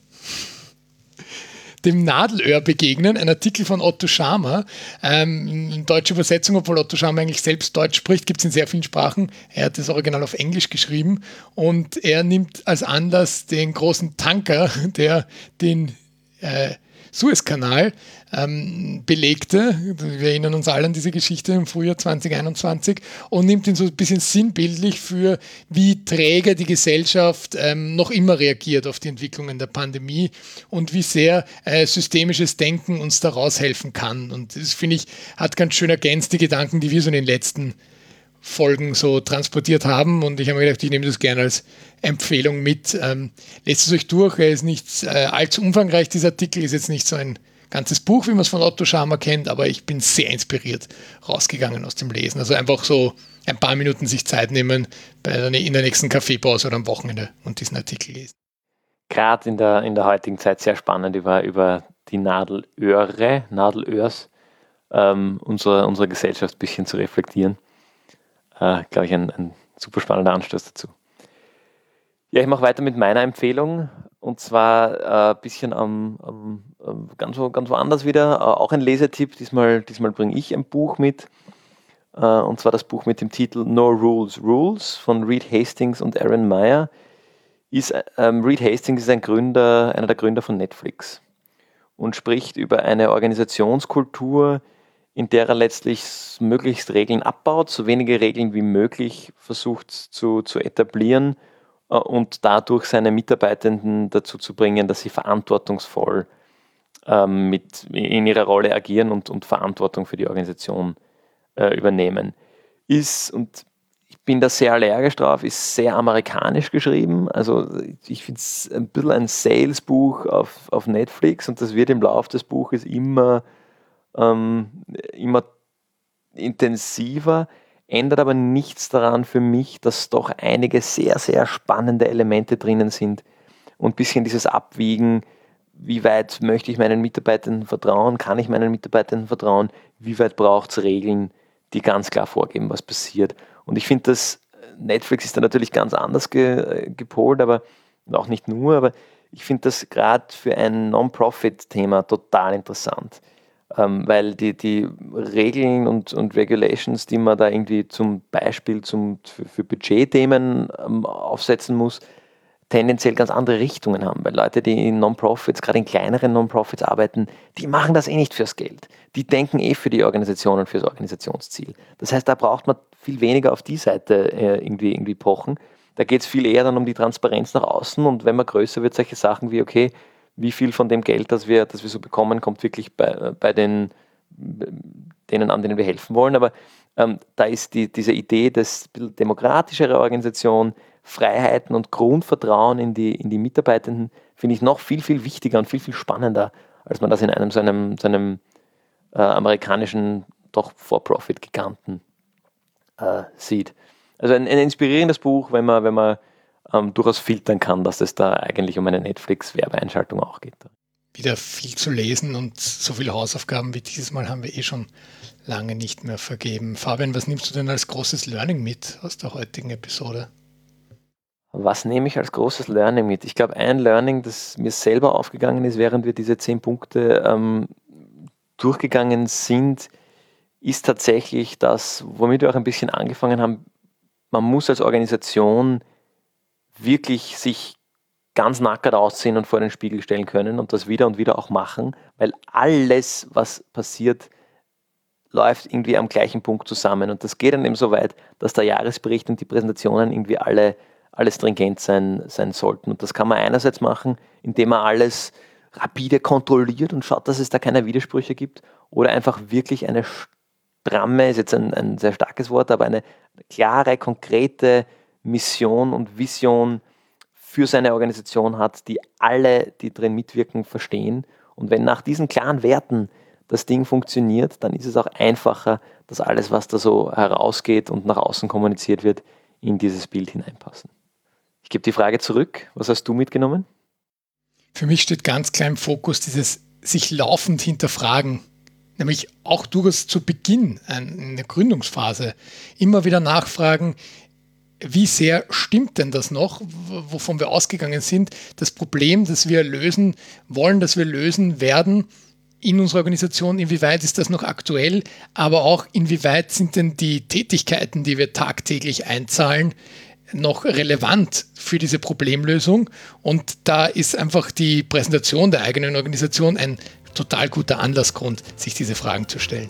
dem Nadelöhr begegnen, ein Artikel von Otto Schama, ähm, in deutscher Übersetzung, obwohl Otto Schama eigentlich selbst Deutsch spricht, gibt es in sehr vielen Sprachen. Er hat das Original auf Englisch geschrieben und er nimmt als Anlass den großen Tanker, der den äh, Suezkanal ähm, belegte. Wir erinnern uns alle an diese Geschichte im Frühjahr 2021 und nimmt ihn so ein bisschen sinnbildlich für, wie träge die Gesellschaft ähm, noch immer reagiert auf die Entwicklungen der Pandemie und wie sehr äh, systemisches Denken uns daraus helfen kann. Und das finde ich, hat ganz schön ergänzt die Gedanken, die wir so in den letzten Folgen so transportiert haben. Und ich habe mir gedacht, ich nehme das gerne als Empfehlung mit. Ähm, lest es euch durch. Er ist nicht äh, allzu umfangreich, dieser Artikel ist jetzt nicht so ein ganzes Buch, wie man es von Otto Schama kennt, aber ich bin sehr inspiriert rausgegangen aus dem Lesen. Also einfach so ein paar Minuten sich Zeit nehmen bei der, in der nächsten Kaffeepause oder am Wochenende und diesen Artikel lesen. Gerade in der, in der heutigen Zeit sehr spannend über, über die Nadelöhre, Nadelöhrs ähm, unserer, unserer Gesellschaft ein bisschen zu reflektieren äh, glaube ich, ein, ein super spannender Anstoß dazu. Ja, ich mache weiter mit meiner Empfehlung und zwar ein äh, bisschen am, am, ganz, ganz woanders wieder. Äh, auch ein Lesetipp. Diesmal, diesmal bringe ich ein Buch mit. Äh, und zwar das Buch mit dem Titel No Rules Rules von Reed Hastings und Aaron Meyer. Ist, ähm, Reed Hastings ist ein Gründer, einer der Gründer von Netflix und spricht über eine Organisationskultur, in der er letztlich möglichst Regeln abbaut, so wenige Regeln wie möglich versucht zu, zu etablieren und dadurch seine Mitarbeitenden dazu zu bringen, dass sie verantwortungsvoll ähm, mit, in ihrer Rolle agieren und, und Verantwortung für die Organisation äh, übernehmen. Ist, und ich bin da sehr allergisch drauf, ist sehr amerikanisch geschrieben. Also ich finde es ein bisschen ein Salesbuch auf, auf Netflix und das wird im Laufe des Buches immer ähm, immer intensiver, ändert aber nichts daran für mich, dass doch einige sehr, sehr spannende Elemente drinnen sind. Und ein bisschen dieses Abwiegen, wie weit möchte ich meinen Mitarbeitern vertrauen, kann ich meinen Mitarbeitern vertrauen, wie weit braucht es Regeln, die ganz klar vorgeben, was passiert. Und ich finde, dass Netflix ist da natürlich ganz anders ge, gepolt, aber auch nicht nur, aber ich finde das gerade für ein Non-Profit-Thema total interessant ähm, weil die, die Regeln und, und Regulations, die man da irgendwie zum Beispiel zum, für, für Budgetthemen ähm, aufsetzen muss, tendenziell ganz andere Richtungen haben, weil Leute, die in Non-Profits, gerade in kleineren Non-Profits arbeiten, die machen das eh nicht fürs Geld. Die denken eh für die Organisation und fürs Organisationsziel. Das heißt, da braucht man viel weniger auf die Seite äh, irgendwie, irgendwie pochen. Da geht es viel eher dann um die Transparenz nach außen und wenn man größer wird, solche Sachen wie, okay, wie viel von dem Geld, das wir, das wir so bekommen, kommt wirklich bei, bei den, denen an, denen wir helfen wollen. Aber ähm, da ist die, diese Idee des demokratischere Organisation, Freiheiten und Grundvertrauen in die, in die Mitarbeitenden, finde ich noch viel, viel wichtiger und viel, viel spannender, als man das in einem so einem, so einem äh, amerikanischen, doch For-Profit-Giganten äh, sieht. Also ein, ein inspirierendes Buch, wenn man, wenn man ähm, durchaus filtern kann, dass es da eigentlich um eine Netflix-Werbeeinschaltung auch geht. Wieder viel zu lesen und so viele Hausaufgaben wie dieses Mal haben wir eh schon lange nicht mehr vergeben. Fabian, was nimmst du denn als großes Learning mit aus der heutigen Episode? Was nehme ich als großes Learning mit? Ich glaube, ein Learning, das mir selber aufgegangen ist, während wir diese zehn Punkte ähm, durchgegangen sind, ist tatsächlich das, womit wir auch ein bisschen angefangen haben, man muss als Organisation wirklich sich ganz nackert ausziehen und vor den Spiegel stellen können und das wieder und wieder auch machen, weil alles, was passiert, läuft irgendwie am gleichen Punkt zusammen. Und das geht dann eben so weit, dass der Jahresbericht und die Präsentationen irgendwie alle, alle stringent sein, sein sollten. Und das kann man einerseits machen, indem man alles rapide kontrolliert und schaut, dass es da keine Widersprüche gibt, oder einfach wirklich eine stramme, ist jetzt ein, ein sehr starkes Wort, aber eine klare, konkrete Mission und Vision für seine Organisation hat, die alle, die drin mitwirken, verstehen. Und wenn nach diesen klaren Werten das Ding funktioniert, dann ist es auch einfacher, dass alles, was da so herausgeht und nach außen kommuniziert wird, in dieses Bild hineinpassen. Ich gebe die Frage zurück. Was hast du mitgenommen? Für mich steht ganz klar im Fokus dieses sich laufend hinterfragen nämlich auch durchaus zu Beginn in der Gründungsphase immer wieder nachfragen, wie sehr stimmt denn das noch, wovon wir ausgegangen sind, das Problem, das wir lösen wollen, das wir lösen werden in unserer Organisation, inwieweit ist das noch aktuell, aber auch inwieweit sind denn die Tätigkeiten, die wir tagtäglich einzahlen, noch relevant für diese Problemlösung. Und da ist einfach die Präsentation der eigenen Organisation ein total guter Anlassgrund, sich diese Fragen zu stellen.